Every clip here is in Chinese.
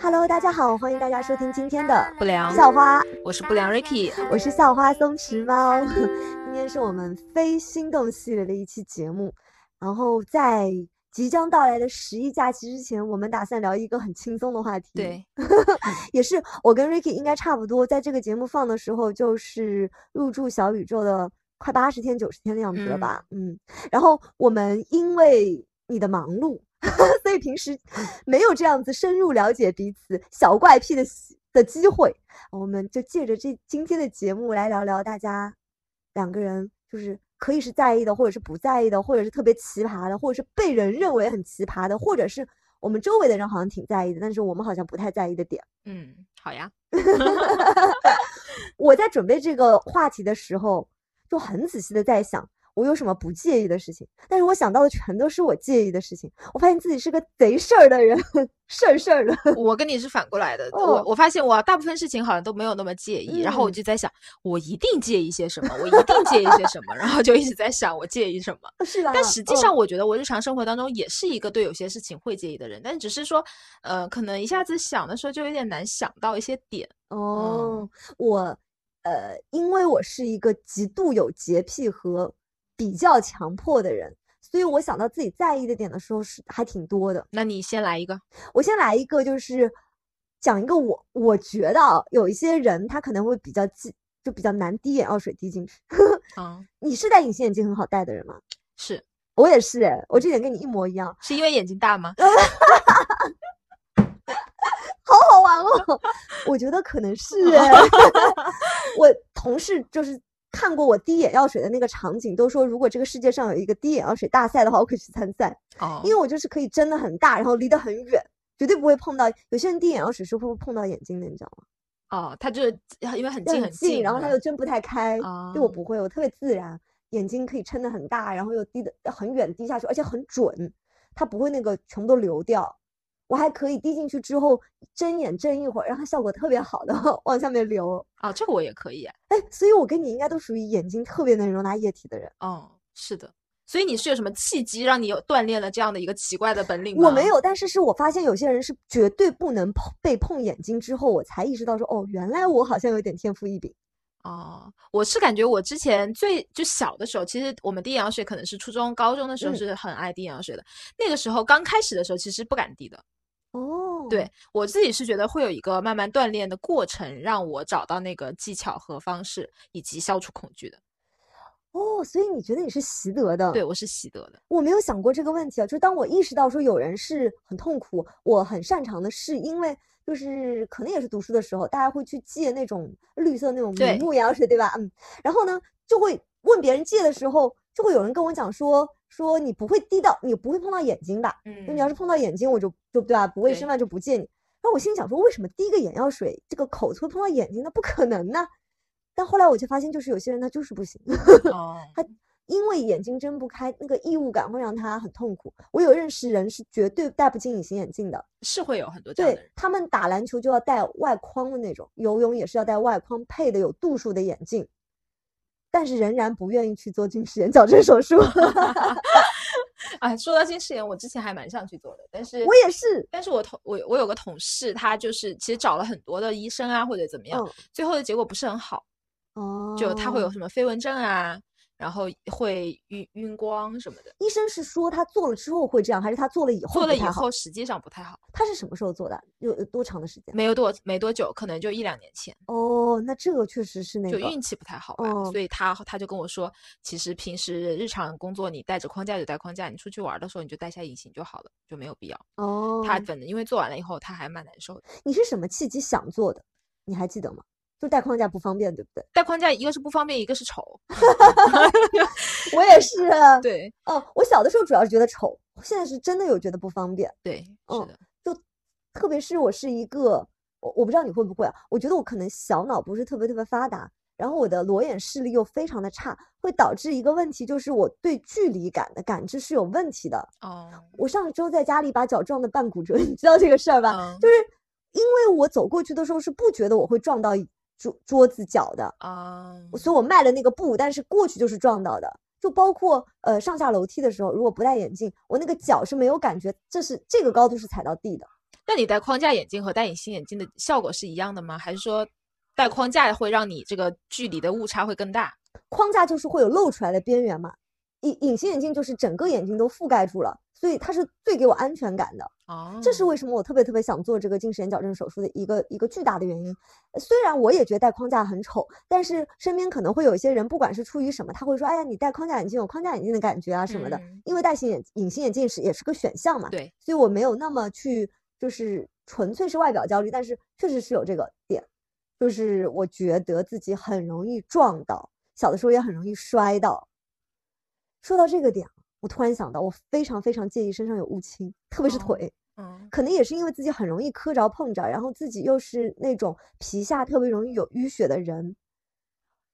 Hello，大家好，欢迎大家收听今天的不良校花，我是不良 Ricky，我是校花松弛猫。今天是我们非心动系列的一期节目，然后在即将到来的十一假期之前，我们打算聊一个很轻松的话题。对，也是我跟 Ricky 应该差不多，在这个节目放的时候，就是入驻小宇宙的快八十天、九十天的样子了吧？嗯，然后我们因为你的忙碌。所以平时没有这样子深入了解彼此小怪癖的的机会，我们就借着这今天的节目来聊聊大家两个人就是可以是在意的，或者是不在意的，或者是特别奇葩的，或者是被人认为很奇葩的，或者是我们周围的人好像挺在意的，但是我们好像不太在意的点。嗯，好呀。我在准备这个话题的时候，就很仔细的在想。我有什么不介意的事情？但是我想到的全都是我介意的事情。我发现自己是个贼事儿的人，事儿事儿的。我跟你是反过来的。我我发现我大部分事情好像都没有那么介意。然后我就在想，我一定介意些什么？我一定介意些什么？然后就一直在想我介意什么。是的。但实际上，我觉得我日常生活当中也是一个对有些事情会介意的人，但只是说，呃，可能一下子想的时候就有点难想到一些点。哦，我，呃，因为我是一个极度有洁癖和。比较强迫的人，所以我想到自己在意的点的时候是还挺多的。那你先来一个，我先来一个，就是讲一个我我觉得啊，有一些人他可能会比较记，就比较难滴眼药水滴进去。嗯，你是戴隐形眼镜很好戴的人吗？是，我也是，我这点跟你一模一样。是因为眼睛大吗？好好玩哦，我觉得可能是。我同事就是。看过我滴眼药水的那个场景，都说如果这个世界上有一个滴眼药水大赛的话，我可以去参赛。哦，因为我就是可以睁得很大，然后离得很远，绝对不会碰到。有些人滴眼药水是会碰到眼睛的，你知道吗？哦，他就是因为很近很近，然后他又睁不太开。对我不会，我特别自然，眼睛可以撑得很大，然后又滴得很远滴下去，而且很准，它不会那个全部都流掉。我还可以滴进去之后睁眼睁一会儿，让它效果特别好的 往下面流啊，这个我也可以哎，所以我跟你应该都属于眼睛特别能容纳液体的人哦，是的，所以你是有什么契机让你有锻炼了这样的一个奇怪的本领吗？我没有，但是是我发现有些人是绝对不能碰被碰眼睛之后，我才意识到说哦，原来我好像有点天赋异禀哦。我是感觉我之前最就小的时候，其实我们滴眼药水可能是初中高中的时候是很爱滴眼药水的，那个时候刚开始的时候其实不敢滴的。哦，对我自己是觉得会有一个慢慢锻炼的过程，让我找到那个技巧和方式，以及消除恐惧的。哦，所以你觉得你是习得的？对，我是习得的。我没有想过这个问题啊，就是当我意识到说有人是很痛苦，我很擅长的是因为就是可能也是读书的时候，大家会去借那种绿色那种明目药水，对吧？嗯，然后呢就会问别人借的时候，就会有人跟我讲说。说你不会滴到，你不会碰到眼睛吧？嗯，你要是碰到眼睛，我就就对吧？不卫生嘛，就不借你。然后我心里想说，为什么滴个眼药水，这个口子会碰到眼睛？那不可能呢。但后来我就发现，就是有些人他就是不行。哦，他因为眼睛睁不开，那个异物感会让他很痛苦。我有认识人是绝对戴不进隐形眼镜的，是会有很多这样的人。他们打篮球就要戴外框的那种，游泳也是要戴外框配的有度数的眼镜。但是仍然不愿意去做近视眼矫正手术。啊，说到近视眼，我之前还蛮想去做的，但是我也是。但是我同我我有个同事，他就是其实找了很多的医生啊，或者怎么样，最后的结果不是很好。哦，就他会有什么飞蚊症啊？然后会晕晕光什么的。医生是说他做了之后会这样，还是他做了以后做了以后实际上不太好？他是什么时候做的？有有多长的时间？没有多没多久，可能就一两年前。哦，那这个确实是那个就运气不太好吧。所以他他就跟我说，其实平时日常工作你带着框架就带框架，你出去玩的时候你就带下隐形就好了，就没有必要。哦，他反正因为做完了以后他还蛮难受的。你是什么契机想做的？你还记得吗？就带框架不方便，对不对？带框架一个是不方便，一个是丑。我也是。对，哦，我小的时候主要是觉得丑，现在是真的有觉得不方便。对，是的。就特别是我是一个，我我不知道你会不会啊？我觉得我可能小脑不是特别特别发达，然后我的裸眼视力又非常的差，会导致一个问题，就是我对距离感的感知是有问题的。哦。我上周在家里把脚撞的半骨折，你知道这个事儿吧？就是因为我走过去的时候是不觉得我会撞到。桌桌子脚的啊，所以我迈了那个步，但是过去就是撞到的。就包括呃上下楼梯的时候，如果不戴眼镜，我那个脚是没有感觉，这是这个高度是踩到地的。那你戴框架眼镜和戴隐形眼镜的效果是一样的吗？还是说戴框架会让你这个距离的误差会更大？框架就是会有露出来的边缘嘛，隐隐形眼镜就是整个眼睛都覆盖住了，所以它是最给我安全感的。哦，这是为什么我特别特别想做这个近视眼矫正手术的一个一个巨大的原因。虽然我也觉得戴框架很丑，但是身边可能会有一些人，不管是出于什么，他会说：“哎呀，你戴框架眼镜有框架眼镜的感觉啊什么的。嗯因为戴形眼隐形眼镜是也是个选项嘛，对，所以我没有那么去就是纯粹是外表焦虑，但是确实是有这个点，就是我觉得自己很容易撞到，小的时候也很容易摔到。说到这个点，我突然想到，我非常非常介意身上有乌青，特别是哦腿。嗯，可能也是因为自己很容易磕着碰着，然后自己又是那种皮下特别容易有淤血的人，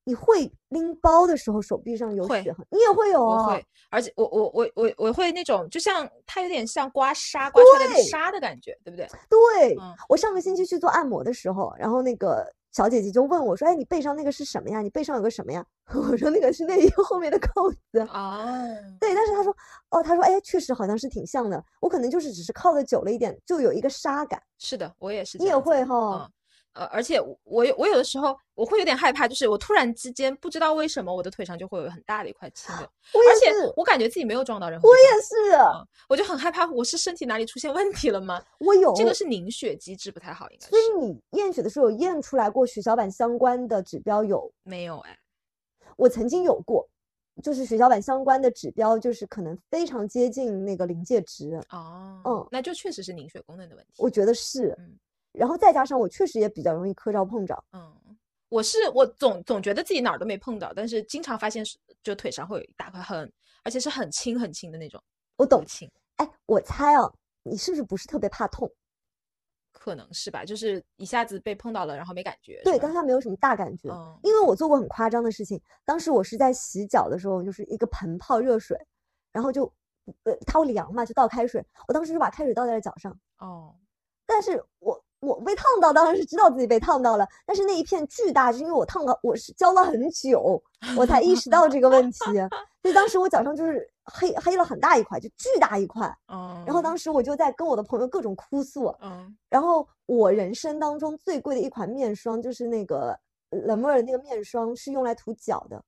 你会拎包的时候手臂上有血痕，你也会有啊？我会，而且我我我我我会那种，就像它有点像刮痧刮出来的对痧的感觉，对不对？对，嗯我上个星期去做按摩的时候，然后那个小姐姐就问我说：“哎，你背上那个是什么呀？你背上有个什么呀？” 我说：“那个是内衣后面的扣子。”啊，对，但是她说：“哦，她说哎，确实好像是挺像的。我可能就是只是靠的久了一点，就有一个纱感。是的，我也是你也会哈？嗯，呃，而且我我有我有的时候我会有点害怕，就是我突然之间不知道为什么我的腿上就会有很大的一块青而且也是，我感觉自己没有撞到任何我，也是，嗯我就很害怕，我是身体哪里出现问题了吗？我有这个是凝血机制不太好，应该所以是你验血的时候有验出来过血小板相关的指标有？没有哎，我曾经有过，就是血小板相关的指标，就是可能非常接近那个临界值，哦，嗯那就确实是凝血功能的问题。我觉得是。嗯然后再加上我确实也比较容易磕着碰着，嗯，我是我总总觉得自己哪儿都没碰到，但是经常发现是就腿上会有一大块很，而且是很轻很轻的那种，我懂不。轻，哎，我猜啊，你是不是不是特别怕痛？可能是吧，就是一下子被碰到了，然后没感觉。对，是吧当下没有什么大感觉。嗯因为我做过很夸张的事情，当时我是在洗脚的时候，就是一个盆泡热水，然后就呃它会凉嘛，就倒开水，我当时就把开水倒在了脚上，哦，但是我我被烫到，当然是知道自己被烫到了，但是那一片巨大，是因为我烫了，我是浇了很久，我才意识到这个问题，所以当时我脚上就是黑黑了很大一块，就巨大一块，嗯，然后当时我就在跟我的朋友各种哭诉，嗯然后我人生当中最贵的一款面霜就是那个冷妹儿的那个面霜，是用来涂脚的。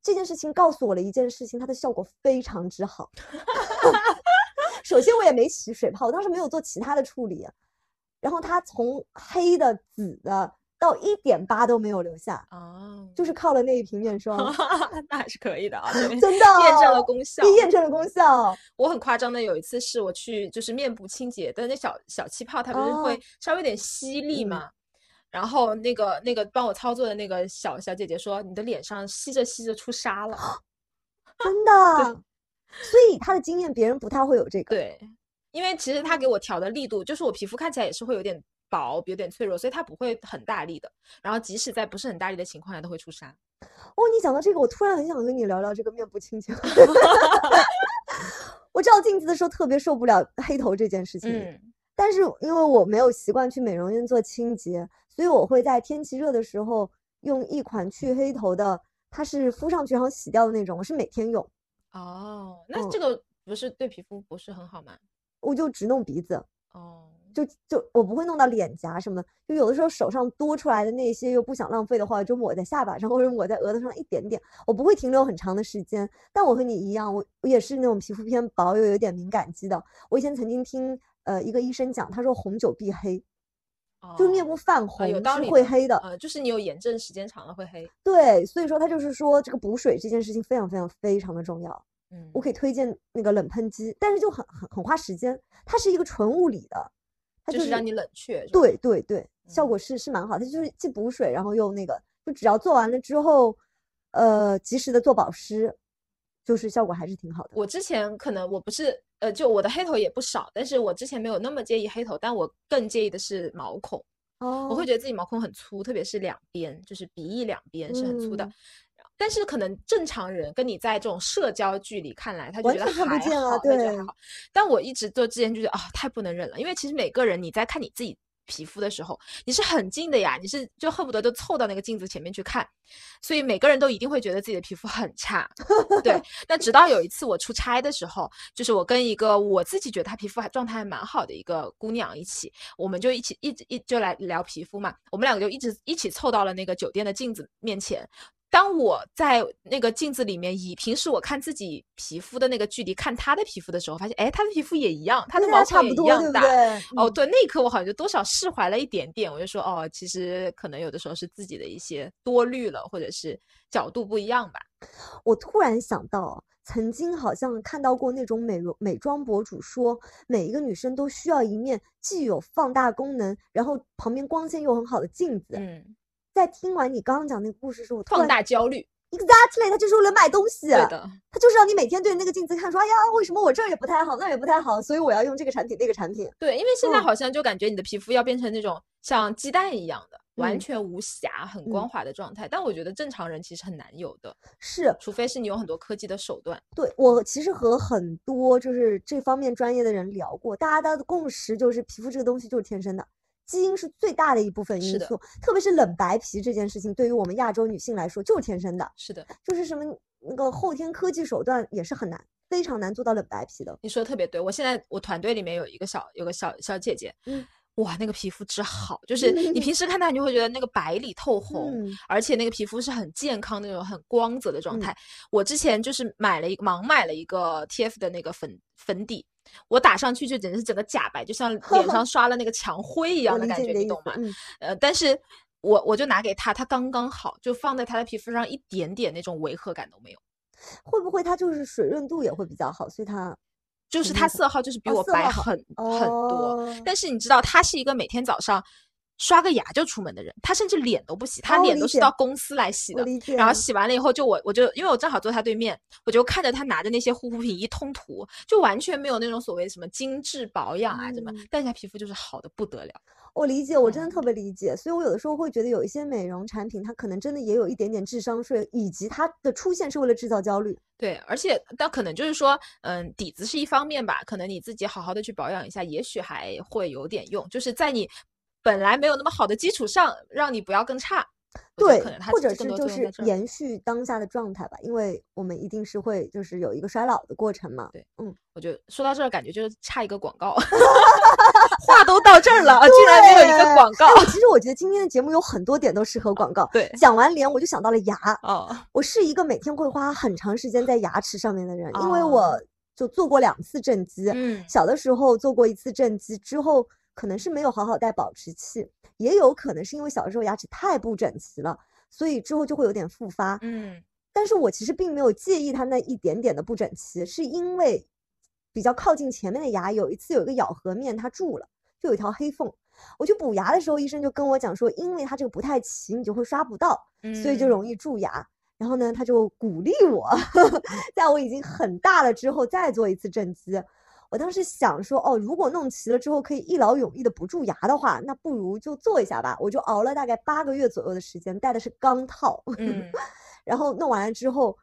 这件事情告诉我了一件事情，它的效果非常之好。首先我也没起水泡，我当时没有做其他的处理，然后它从黑的、紫的到一点疤都没有留下，啊，就是靠了那一瓶面 霜，那还是可以的啊，真的验证了功效。验证了功效。我很夸张的，有一次是我去就是面部清洁，但是那小小气泡它不是会哦稍微有点吸力嗯嘛，然后那个那个帮我操作的那个小小姐姐说，你的脸上吸着吸着出痧了。真的，所以她的经验别人不太会有这个。对，因为其实它给我调的力度，就是我皮肤看起来也是会有点薄，有点脆弱，所以它不会很大力的。然后即使在不是很大力的情况下，都会出痧。哦，你讲到这个，我突然很想跟你聊聊这个面部清洁。我照镜子的时候特别受不了黑头这件事情，嗯，但是因为我没有习惯去美容院做清洁，所以我会在天气热的时候用一款去黑头的，它是敷上去然后洗掉的那种，我是每天用，哦，那嗯这个不是对皮肤不是很好吗？我就只弄鼻子，哦，就就我不会弄到脸颊什么的，就有的时候手上多出来的那些又不想浪费的话，就抹在下巴上或者抹在额头上一点点，我不会停留很长的时间。但我和你一样，我我也是那种皮肤偏薄又有点敏感肌的。我以前曾经听呃一个医生讲，他说红酒必黑，就是面哦部泛啊红有道理是会黑的。呃，就是你有炎症时间长了会黑。对，所以说他就是说这个补水这件事情非常非常非常的重要。嗯我可以推荐那个冷喷机，但是就很很很花时间，它是一个纯物理的，它就是让你冷却。对对对，效嗯果是是蛮好，它就是既补水，然后又那个，就只要做完了之后，呃，及时的做保湿，就是效果还是挺好的。我之前可能我不是呃，就我的黑头也不少，但是我之前没有那么介意黑头，但我更介意的是毛孔。哦我会觉得自己毛孔很粗，特别是两边，就是鼻翼两边是很粗的。嗯但是可能正常人跟你在这种社交距离看来，他就觉得还全看不见啊好，对好。但我一直做之前就觉得啊、太不能忍了，因为其实每个人你在看你自己皮肤的时候，你是很近的呀，你是就恨不得都凑到那个镜子前面去看，所以每个人都一定会觉得自己的皮肤很差。对，那直到有一次我出差的时候，就是我跟一个我自己觉得她皮肤还状态还蛮好的一个姑娘一起，我们就一起一直一就来聊皮肤嘛，我们两个就一直一起凑到了那个酒店的镜子面前。当我在那个镜子里面以平时我看自己皮肤的那个距离看她的皮肤的时候，发现哎，她的皮肤也一样，她的毛孔也一样大。哦，对，那一刻我好像就多少释怀了一点点。我就说哦，其实可能有的时候是自己的一些多虑了，或者是角度不一样吧。我突然想到，曾经好像看到过那种美容美妆博主说，每一个女生都需要一面既有放大功能，然后旁边光线又很好的镜子。嗯。在听完你刚刚讲那个故事时，我放大焦虑，exactly，他就是为了卖东西，对的，他就是让你每天对着那个镜子看，说，哎呀，为什么我这儿也不太好，那儿也不太好，所以我要用这个产品那个产品。对，因为现在好像就感觉你的皮肤要变成那种像鸡蛋一样的，完全无瑕、很光滑的状态，但我觉得正常人其实很难有的，是，除非是你有很多科技的手段。对我其实和很多就是这方面专业的人聊过，大家的共识就是皮肤这个东西就是天生的。基因是最大的一部分因素，特别是冷白皮这件事情，对于我们亚洲女性来说就是天生的。是的，就是什么那个后天科技手段也是很难，非常难做到冷白皮的。你说的特别对，我现在我团队里面有一个小有个小小姐姐，嗯，哇，那个皮肤之好，就是你平时看她，你就会觉得那个白里透 红，而且那个皮肤是很健康那种很光泽的状态。我之前就是买了一盲买了一个 TF 的那个粉粉底。我打上去就简直是整个假白，就像 脸上刷了那个墙灰一样的感觉，你懂吗？呃，但是我我就拿给他，他刚刚好，就放在他的皮肤上，一点点那种违和感都没有。会不会它就是水润度也会比较好，所以它就是它色号就是比我白很很多。但是你知道，他是一个每天早上。刷个牙就出门的人，他甚至脸都不洗，他脸都是到公司来洗的。然后洗完了以后，就我我就因为我正好坐他对面，我就看着他拿着那些护肤品一通涂，就完全没有那种所谓什么精致保养啊什么，但是他皮肤就是好的不得了。我理解，我真的特别理解，所以我有的时候会觉得有一些美容产品，它可能真的也有一点点智商税，以及它的出现是为了制造焦虑。对，而且但可能就是说，嗯，底子是一方面吧，可能你自己好好的去保养一下，也许还会有点用，就是在你。本来没有那么好的基础上，让你不要更差，对，或者是就是延续当下的状态吧，因为我们一定是会就是有一个衰老的过程嘛。对，嗯，我觉得说到这儿，感觉就是差一个广告，话都到这儿了，竟然没有一个广告。其实我 觉得今天的节目有很多点都适合广告。对，讲完脸我就想到了牙。哦，我是一个每天会花很长时间在牙齿上面的人，因为我就做过两次正畸，嗯，小的时候做过一次正畸之后。可能是没有好好戴保持器，也有可能是因为小时候牙齿太不整齐了，所以之后就会有点复发。嗯，但是我其实并没有介意它那一点点的不整齐，是因为比较靠近前面的牙，有一次有一个咬合面它蛀了，就有一条黑缝。我去补牙的时候，医生就跟我讲说，因为它这个不太齐，你就会刷不到，所以就容易蛀牙。然后呢，他就鼓励我，在我已经很大了之后再做一次正畸。我当时想说，哦，如果弄齐了之后可以一劳永逸的不蛀牙的话，那不如就做一下吧。我就熬了大概八个月左右的时间，戴的是钢套。嗯，然后弄完了之后，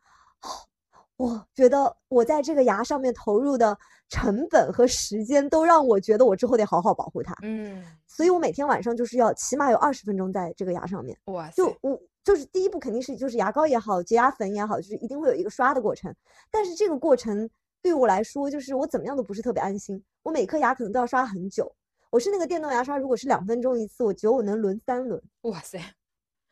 我觉得我在这个牙上面投入的成本和时间，都让我觉得我之后得好好保护它。嗯，所以我每天晚上就是要起码有二十分钟在这个牙上面。哇，就我就是第一步肯定是就是牙膏也好，洁牙粉也好，就是一定会有一个刷的过程。但是这个过程。对我来说，就是我怎么样都不是特别安心。我每颗牙可能都要刷很久。我是那个电动牙刷，如果是两分钟一次，我觉得我能轮三轮。哇塞，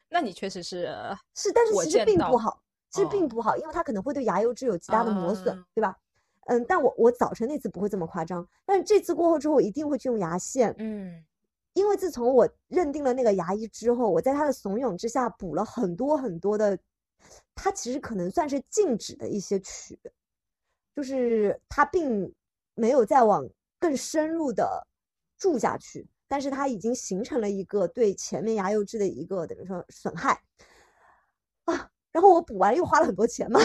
那你确实是是，但是其实并不好，其实并不好，因为它可能会对牙釉质有极大的磨损，对吧？嗯，但我我早晨那次不会这么夸张，但是这次过后之后，我一定会去用牙线。嗯，因为自从我认定了那个牙医之后，我在他的怂恿之下补了很多很多的，他其实可能算是禁止的一些龋。就是它并没有再往更深入的住下去，但是它已经形成了一个对前面牙釉质的一个等于说损害啊。然后我补完又花了很多钱嘛，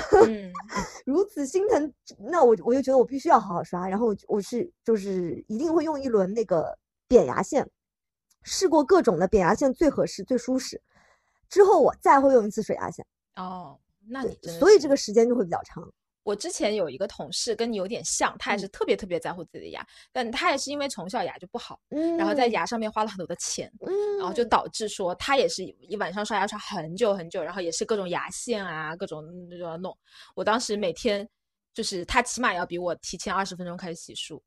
如此心疼，那我我就觉得我必须要好好刷。然后我是就是一定会用一轮那个扁牙线，试过各种的扁牙线最合适最舒适，之后我再会用一次水牙线。哦，那你所以这个时间就会比较长。我之前有一个同事跟你有点像，他也是特别特别在乎自己的牙，但他也是因为从小牙就不好，嗯，然后在牙上面花了很多的钱，嗯，然后就导致说他也是一晚上刷牙刷很久很久，然后也是各种牙线啊，各种就要弄。我当时每天就是他起码要比我提前二十分钟开始洗漱，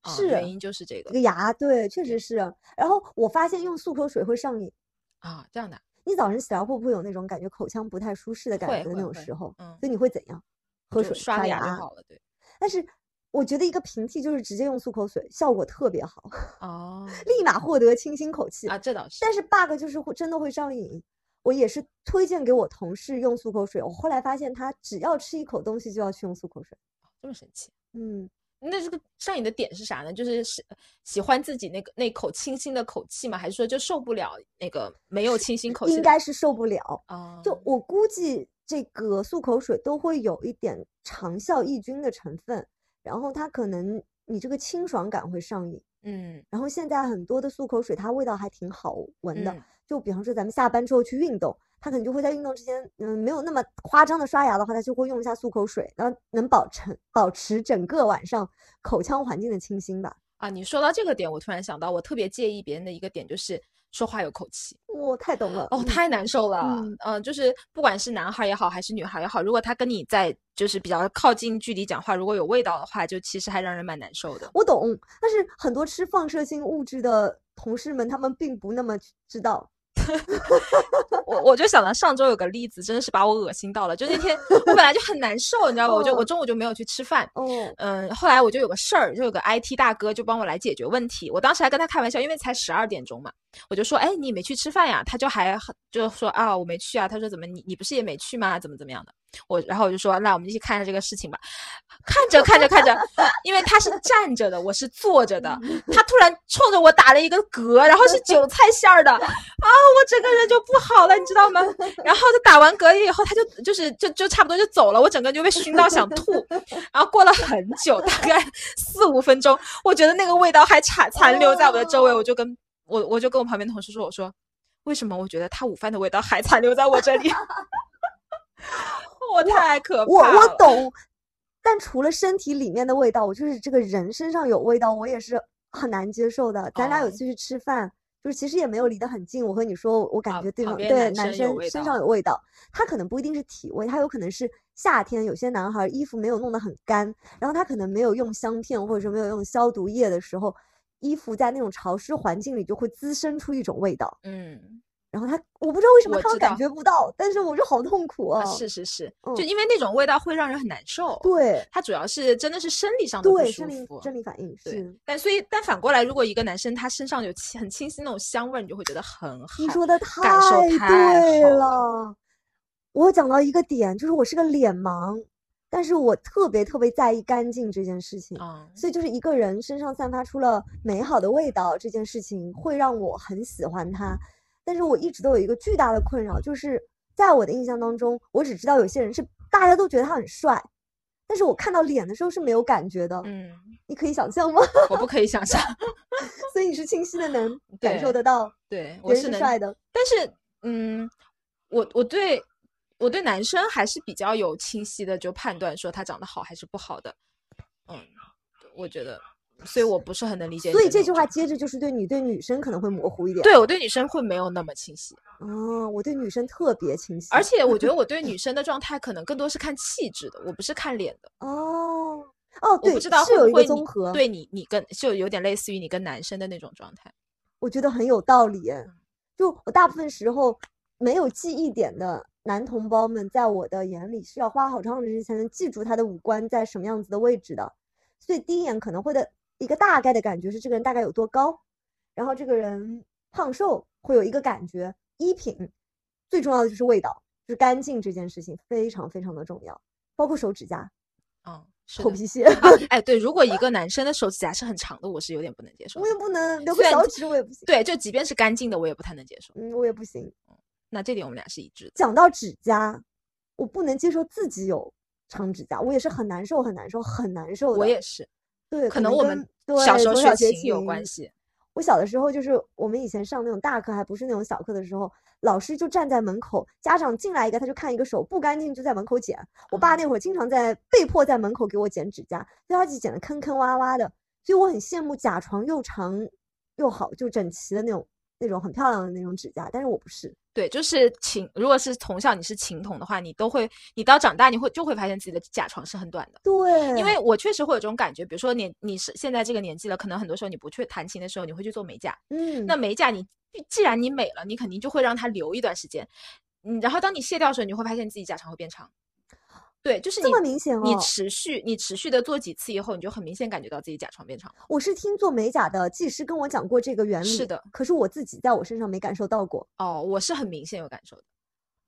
啊是原因就是这个这个牙，对，确实是。然后我发现用漱口水会上瘾。啊，这样的，你早晨起来会不会有那种感觉口腔不太舒适的感觉的那种时候？嗯所以你会怎样？喝水、刷个牙就。好了，对。但是我觉得一个平替就是直接用漱口水，效果特别好，哦，立马获得清新口气。啊，这倒是，但是 bug 就是会真的会上瘾。我也是推荐给我同事用漱口水，我后来发现他只要吃一口东西就要去用漱口水。这么神奇。嗯，那这个上瘾的点是啥呢？就是是喜欢自己那个那口清新的口气吗？还是说就受不了那个没有清新口气？应该是受不了。啊，就我估计，这个漱口水都会有一点长效抑菌的成分，然后它可能你这个清爽感会上瘾。嗯然后现在很多的漱口水，它味道还挺好闻的。嗯就比方说咱们下班之后去运动，它可能就会在运动之前，嗯，没有那么夸张的刷牙的话，它就会用一下漱口水，然后能保持保持整个晚上口腔环境的清新吧。啊，你说到这个点，我突然想到，我特别介意别人的一个点就是说话有口气。我太懂了，哦，嗯太难受了。嗯呃就是不管是男孩也好，还是女孩也好，如果他跟你在就是比较靠近距离讲话，如果有味道的话，就其实还让人蛮难受的。我懂，但是很多吃放射性物质的同事们，他们并不那么知道。我我就想到上周有个例子，真的是把我恶心到了。就那天我本来就很难受，你知道吧？我就我哦中午就没有去吃饭。哦，嗯，后来我就有个事儿，就有个 IT 大哥就帮我来解决问题。我当时还跟他开玩笑，因为才十二点钟嘛，我就说，哎，你没去吃饭呀？他就还很就说啊，我没去啊。他说怎么你你不是也没去吗？怎么怎么样的？我然后我就说，那我们一起看一下这个事情吧。看着看着看着，因为他是站着的，我是坐着的，他突然冲着我打了一个嗝，然后是韭菜馅儿的 啊，我整个人就不好了，你知道吗？然后他打完嗝以后，他就就是就就差不多就走了，我整个人就被熏到想吐。然后过了很久，大概四五分钟，我觉得那个味道还残残留在我的周围，我就跟我我就跟我旁边同事说，我说为什么我觉得他午饭的味道还残留在我这里？我太可怕我我了懂，但除了身体里面的味道，我就是这个人身上有味道，我也是很难接受的。咱俩有哦次去吃饭，就是其实也没有离得很近，我和你说，我感啊觉对方、对男男生身上有味道，他可能不一定是体味，他有可能是夏天有些男孩儿衣服没有弄得很干，然后他可能没有用香片或者说没有用消毒液的时候，衣服在那种潮湿环境里就会滋生出一种味道。嗯。然后他我不知道为什么他们感觉不到，但是我就好痛苦啊！啊是是是，嗯就因为那种味道会让人很难受。，对它主要是真的是生理上的不对，舒生理服。生理反应对是。但所以，但反过来，如果一个男生他身上有清很清新那种香味儿，你就会觉得很好。你说的太太对了。我讲到一个点，就是我是个脸盲，但是我特别特别在意干净这件事情。嗯，所以就是一个人身上散发出了美好的味道，这件事情会让我很喜欢他。但是我一直都有一个巨大的困扰，就是在我的印象当中，我只知道有些人是大家都觉得他很帅，但是我看到脸的时候是没有感觉的。嗯，你可以想象吗？我不可以想象。所以你是清晰的能 感受得到对，我是帅的。但是，嗯，我我对我对男生还是比较有清晰的就判断说他长得好还是不好的。嗯，我觉得，所以我不是很能理解。所以这句话接着就是对你对女生可能会模糊一点。对我对女生会没有那么清晰，哦，我对女生特别清晰。而且我觉得我对 女生的状态可能更多是看气质的，我不是看脸的。哦哦，对，我不知道是有一会不会综合，对你你跟就有点类似于你跟男生的那种状态。我觉得很有道理就我大部分时候没有记忆点的男同胞们，在我的眼里是要花好长时间才能记住他的五官在什么样子的位置的，所以第一眼可能会的一个大概的感觉是这个人大概有多高，然后这个人胖瘦会有一个感觉，衣品最重要的就是味道，就是干净这件事情非常非常的重要，包括手指甲、嗯，头皮屑，啊，哎，对，如果一个男生的手指甲是很长的，我是有点不能接受。我也不能留个小指，我也不行，对，就即便是干净的，我也不太能接受。嗯，我也不行。那这点我们俩是一致的。讲到指甲，我不能接受自己有长指甲，我也是很难受，很难受，很难受的。我也是，对，可能我们小时候学学琴有关。系。我小的时候就是我们以前上那种大课，还不是那种小课的时候，老师就站在门口，家长进来一个他就看一个手不干净就在门口剪。我爸那会儿经常在被迫在门口给我剪指甲，所以他就剪的坑坑洼洼的。所以我很羡慕甲床又长又好就整齐的那种那种很漂亮的那种指甲，但是我不是。对，就是琴。如果是从小你是琴童的话，你都会，你到长大你会就会发现自己的甲床是很短的。对，因为我确实会有这种感觉。比如说你你是现在这个年纪了，可能很多时候你不去弹琴的时候，你会去做美甲。嗯，那美甲你既然你美了，你肯定就会让它留一段时间。嗯，然后当你卸掉的时候，你会发现自己甲床会变长。对，就是这么明显哦。你持续你持续的做几次以后，你就很明显感觉到自己甲床变长。我是听做美甲的技师跟我讲过这个原理，是的。可是我自己在我身上没感受到过。哦，我是很明显有感受的。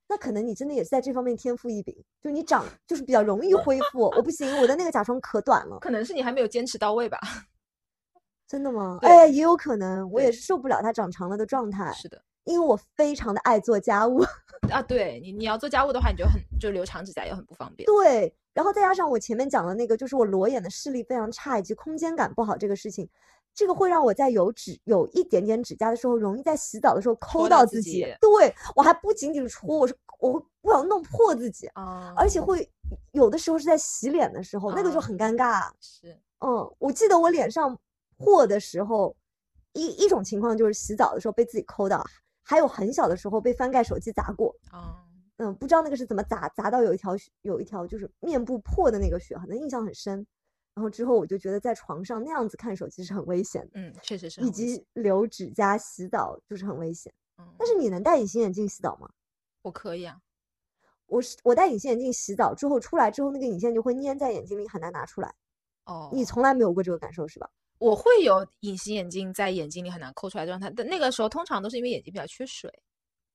那可能你真的也是在这方面天赋异禀，就你长就是比较容易 恢复。我不行，我的那个甲床可短了。可能是你还没有坚持到位吧。真的吗？哎，也有可能，我也是受不了它长长了的状态。是的。因为我非常的爱做家务 啊，对你你要做家务的话，你就很就留长指甲也很不方便。对，然后再加上我前面讲的那个，就是我裸眼的视力非常差以及空间感不好这个事情，这个会让我在有指有一点点指甲的时候，容易在洗澡的时候抠到自己。对我还不仅仅是戳，我是我会不想弄破自己啊，而且会有的时候是在洗脸的时候，那个就很尴尬。是，嗯，我记得我脸上破的时候，一一种情况就是洗澡的时候被自己抠到。还有很小的时候被翻盖手机砸过，嗯，不知道那个是怎么砸，砸到有一条有一条就是面部破的那个血痕，印象很深。然后之后我就觉得在床上那样子看手机是很危险的，嗯，确实是，以及留指甲洗澡就是很危险。嗯但是你能戴隐形眼镜洗澡吗？我可以啊，我是我戴隐形眼镜洗澡之后出来之后，那个隐形眼镜会粘在眼睛里，很难拿出来。哦，你从来没有过这个感受是吧？我会有隐形眼镜在眼睛里很难抠出来的状态，但那个时候通常都是因为眼睛比较缺水，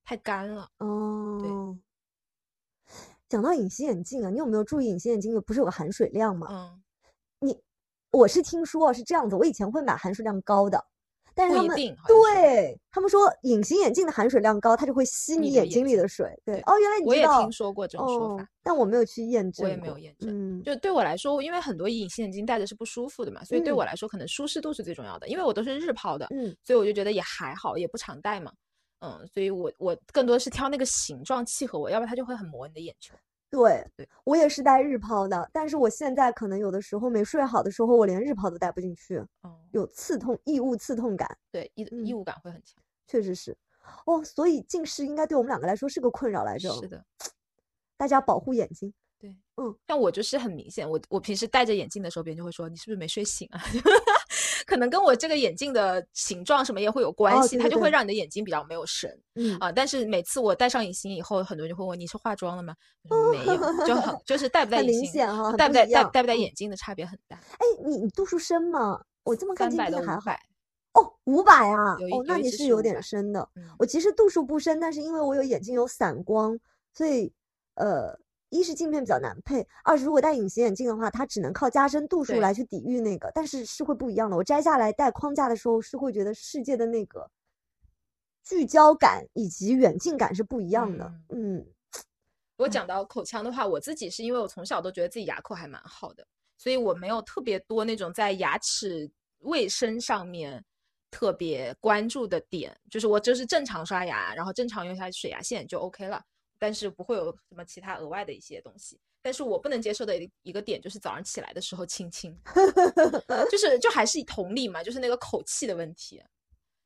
太干了。哦，对。讲到隐形眼镜啊，你有没有注意隐形眼镜不是有个含水量吗？嗯。你，我是听说是这样子，我以前会买含水量高的。但是他们对他们说，隐形眼镜的含水量高，它就会吸你眼睛里的水。对哦，原来你我也听说过这种说法，但我没有去验证。我也没有验证。嗯，就对我来说，因为很多隐形眼镜戴着是不舒服的嘛，所以对我来说，可能舒适度是最重要的。因为我都是日抛的，嗯，所以我就觉得也还好，也不常戴嘛。嗯，所以我我更多是挑那个形状契合我，要不然它就会很磨你的眼球。对，对我也是戴日抛的，但是我现在可能有的时候没睡好的时候，我连日抛都戴不进去，有刺痛、异物刺痛感。对，异异物感会很强，确实是。哦，所以近视应该对我们两个来说是个困扰来着。是的，大家保护眼睛。对，嗯，像我就是很明显，我我平时戴着眼镜的时候，别人就会说你是不是没睡醒啊？可能跟我这个眼镜的形状什么也会有关系，它就会让你的眼睛比较没有神。嗯啊，但是每次我戴上隐形以后，很多人就会问你是化妆了吗？没有，就很 就是戴不戴隐形，戴不戴戴戴不戴眼镜的差别很大。哎，你你度数深吗？我这么看镜片还好。哦，五百啊！哦，那你是有点深的。我其实度数不深，但是因为我有眼睛有散光，所以呃。一是镜片比较难配，二是如果戴隐形眼镜的话，它只能靠加深度数来去抵御那个，但是是会不一样的。我摘下来戴框架的时候，是会觉得世界的那个聚焦感以及远近感是不一样的。嗯，我讲到口腔的话，我自己是因为我从小都觉得自己牙口还蛮好的，所以我没有特别多那种在牙齿卫生上面特别关注的点，就是我就是正常刷牙，然后正常用一下水牙线就 OK 了。但是不会有什么其他额外的一些东西。但是我不能接受的一个点就是早上起来的时候亲亲，就是就还是同理嘛，就是那个口气的问题，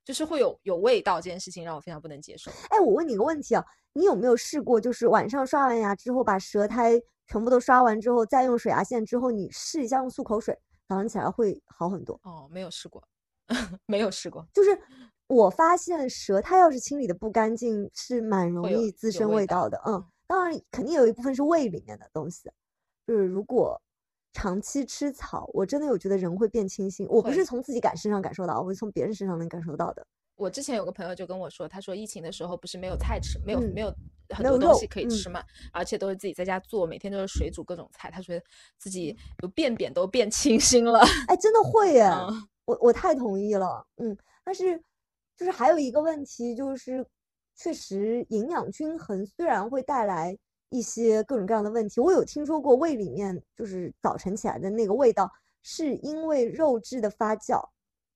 就是会有有味道这件事情让我非常不能接受。哎，我问你个问题啊，你有没有试过，就是晚上刷完牙之后把舌苔全部都刷完之后，再用水牙线之后，你试一下用漱口水，早上起来会好很多？哦，没有试过，没有试过，就是。我发现舌苔要是清理的不干净，是蛮容易滋生味道的。嗯，当然肯定有一部分是胃里面的东西。就是如果长期吃草，我真的有觉得人会变清新。我不是从自己感身上感受到，我是从别人身上能感受到的。我之前有个朋友就跟我说，他说疫情的时候不是没有菜吃，没有没有很多东西可以吃嘛，而且都是自己在家做，每天都是水煮各种菜，他觉得自己有便便都变清新了。哎，真的会耶！我我太同意了。嗯，但是。就是还有一个问题，就是确实营养均衡虽然会带来一些各种各样的问题。我有听说过胃里面就是早晨起来的那个味道，是因为肉质的发酵。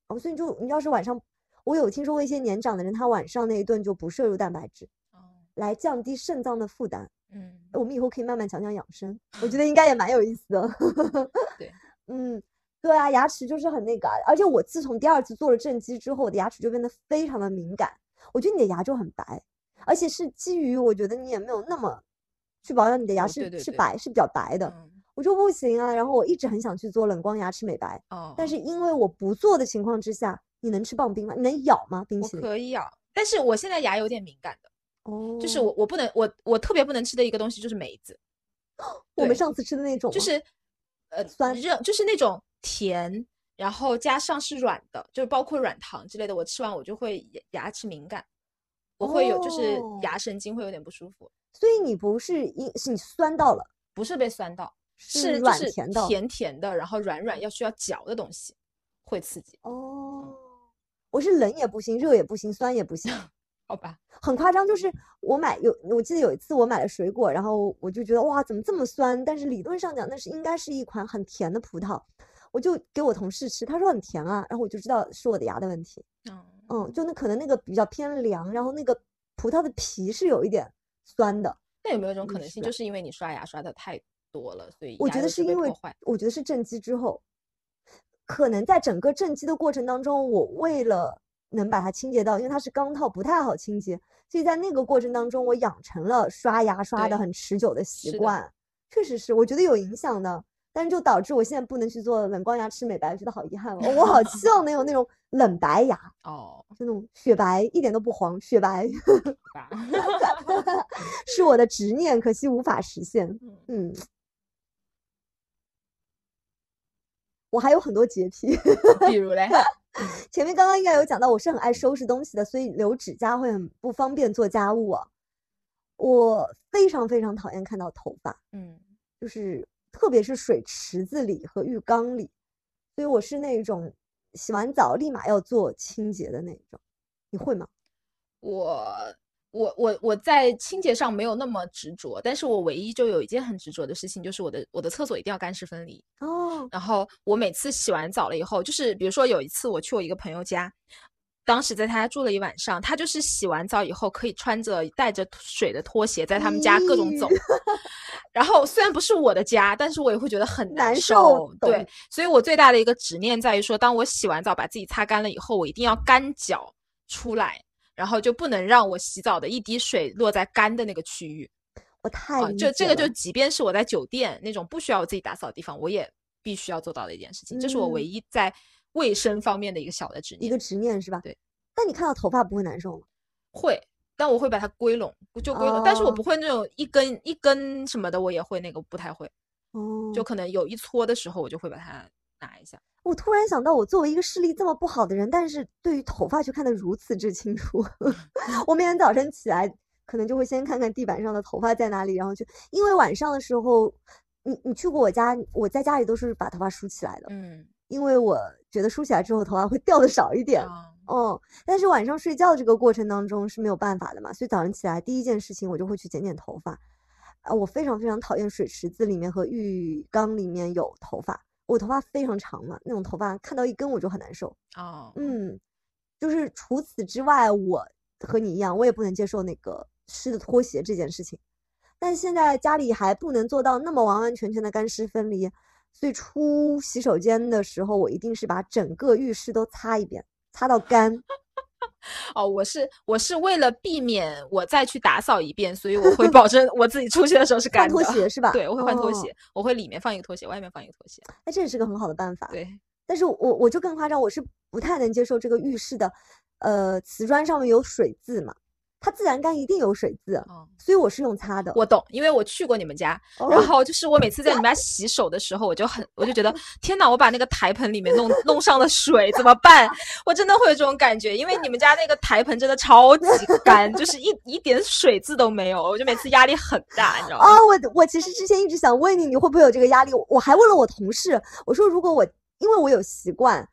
哦，所以就你要是晚上我有听说过一些年长的人，他晚上那一顿就不摄入蛋白质，哦，来降低肾脏的负担。嗯，我们以后可以慢慢讲讲养生，我觉得应该也蛮有意思的。对，嗯，对啊，牙齿就是很那个啊，而且我自从第二次做了正畸之后，我的牙齿就变得非常的敏感。我觉得你的牙就很白，而且是基于我觉得你也没有那么去保养你的牙是哦对对对是白是比较白的，嗯我说不行啊。然后我一直很想去做冷光牙齿美白，哦，但是因为我不做的情况之下，你能吃棒冰吗？你能咬吗？冰我淇淋？可以咬，但是我现在牙有点敏感的，哦，就是我我不能我我特别不能吃的一个东西就是梅子，我们上次吃的那种，就是呃酸热就是那种甜，然后加上是软的，就是包括软糖之类的，我吃完我就会牙牙齿敏感，我会有就是哦牙神经会有点不舒服，所以你不是因是你酸到了，不是被酸到，是软甜的甜甜的，然后软软要需要嚼的东西会刺激，哦，我是冷也不行，热也不行，酸也不行，好吧？很夸张。就是我买有，我记得有一次我买了水果，然后我就觉得哇，怎么这么酸？但是理论上讲，那是应该是一款很甜的葡萄，我就给我同事吃，他说很甜啊，然后我就知道是我的牙的问题。嗯，嗯，就那可能那个比较偏凉，然后那个葡萄的皮是有一点酸的。那有没有一种可能性，就是因为你刷牙刷的太多了，所以我觉得是因为？我觉得是正畸之后，可能在整个正畸的过程当中，我为了能把它清洁到，因为它是钢套，不太好清洁，所以在那个过程当中，我养成了刷牙刷的很持久的习惯，确实是，我觉得有影响的。但是就导致我现在不能去做冷光牙齿美白，我觉得好遗憾哦。我好 希望能有那种冷白牙，哦，就那种雪白，一点都不黄，雪白，是我的执念，可惜无法实现。嗯嗯，我还有很多洁癖。比如嘞，前面刚刚应该有讲到，我是很爱收拾东西的，所以留指甲会很不方便做家务啊。我非常非常讨厌看到头发，嗯，就是特别是水池子里和浴缸里，所以我是那种洗完澡立马要做清洁的那种。你会吗？我我我我在清洁上没有那么执着，但是我唯一就有一件很执着的事情，就是我的我的厕所一定要干湿分离。哦，然后我每次洗完澡了以后，就是比如说有一次我去我一个朋友家，当时在他家住了一晚上，他就是洗完澡以后可以穿着带着水的拖鞋在他们家各种走。然后虽然不是我的家，但是我也会觉得很难受。受对，所以我最大的一个执念在于说，当我洗完澡把自己擦干了以后，我一定要干脚出来，然后就不能让我洗澡的一滴水落在干的那个区域。我太啊，就这个就即便是我在酒店那种不需要我自己打扫的地方，我也必须要做到的一件事情，这是我唯嗯一在卫生方面的一个小的执念。一个执念是吧？对。但你看到头发不会难受吗？会，但我会把它归拢，就归拢，但是我哦不会那种一根一根什么的，我也会那个不太会，哦，就可能有一撮的时候，我就会把它拿一下。我突然想到，我作为一个视力这么不好的人，但是对于头发却看得如此之清楚。我每天早晨起来，可能就会先看看地板上的头发在哪里，然后就因为晚上的时候，你你去过我家，我在家里都是把头发梳起来的，嗯，因为我觉得梳起来之后头发会掉的少一点。啊，哦，但是晚上睡觉这个过程当中是没有办法的嘛，所以早上起来第一件事情我就会去剪剪头发。啊，我非常非常讨厌水池子里面和浴缸里面有头发，我头发非常长嘛，那种头发看到一根我就很难受。哦，嗯，就是除此之外，我和你一样，我也不能接受那个湿的拖鞋这件事情。但现在家里还不能做到那么完完全全的干湿分离，所以出洗手间的时候，我一定是把整个浴室都擦一遍，擦到干。哦，我是我是为了避免我再去打扫一遍，所以我会保证我自己出去的时候是干的换拖。鞋是吧？对，我会换拖哦鞋，我会里面放一个拖鞋，外面放一个拖鞋。哎，这也是个很好的办法。对，但是我我就更夸张，我是不太能接受这个浴室的，呃，瓷砖上面有水渍嘛，它自然干一定有水渍，哦，所以我是用擦的。我懂，因为我去过你们家，哦然后就是我每次在你们家洗手的时候，我就很，我就觉得 天哪，我把那个台盆里面弄弄上了水，怎么办？我真的会有这种感觉，因为你们家那个台盆真的超级干，就是一一点水渍都没有，我就每次压力很大，你知道吗？啊，我我其实之前一直想问你，你会不会有这个压力？我我还问了我同事，我说如果我因为我有习惯，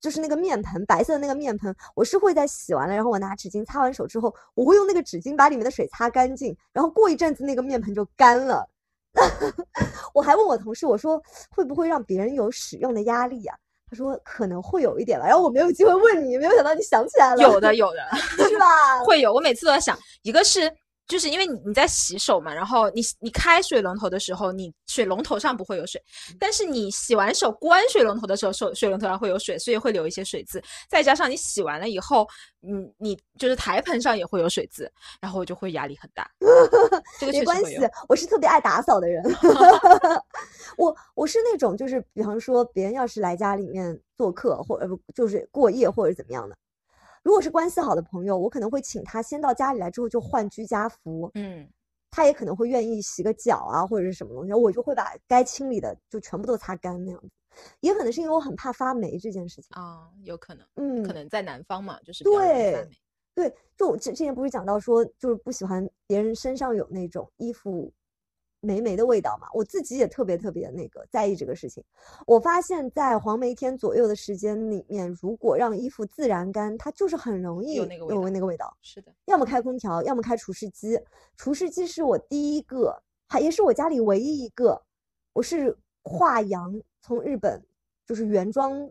就是那个面盆白色的那个面盆，我是会在洗完了，然后我拿纸巾擦完手之后，我会用那个纸巾把里面的水擦干净，然后过一阵子那个面盆就干了。我还问我同事，我说会不会让别人有使用的压力呀、他说可能会有一点吧，然后我没有机会问你，没有想到你想起来了。有的，有的，是吧？会有，我每次都在想，一个是。就是因为你你在洗手嘛，然后你你开水龙头的时候，你水龙头上不会有水，但是你洗完手关水龙头的时候，手水龙头上会有水，所以会留一些水渍。再加上你洗完了以后，嗯，你就是台盆上也会有水渍，然后我就会压力很大。这个没关系，我是特别爱打扫的人。我我是那种就是，比方说别人要是来家里面做客，或呃不就是过夜或者怎么样的。如果是关系好的朋友，我可能会请他先到家里来，之后就换居家服。嗯，他也可能会愿意洗个脚啊，或者是什么东西，我就会把该清理的就全部都擦干那样子。也可能是因为我很怕发霉这件事情啊，有可能，嗯，可能在南方嘛，就是对对，就我之之前不是讲到说，就是不喜欢别人身上有那种衣服。霉霉的味道嘛，我自己也特别特别那个在意这个事情。我发现，在黄梅天左右的时间里面，如果让衣服自然干，它就是很容易有那个有那个味道。是的，要么开空调，要么开除湿机。除湿机是我第一个，还也是我家里唯一一个，我是跨洋从日本就是原装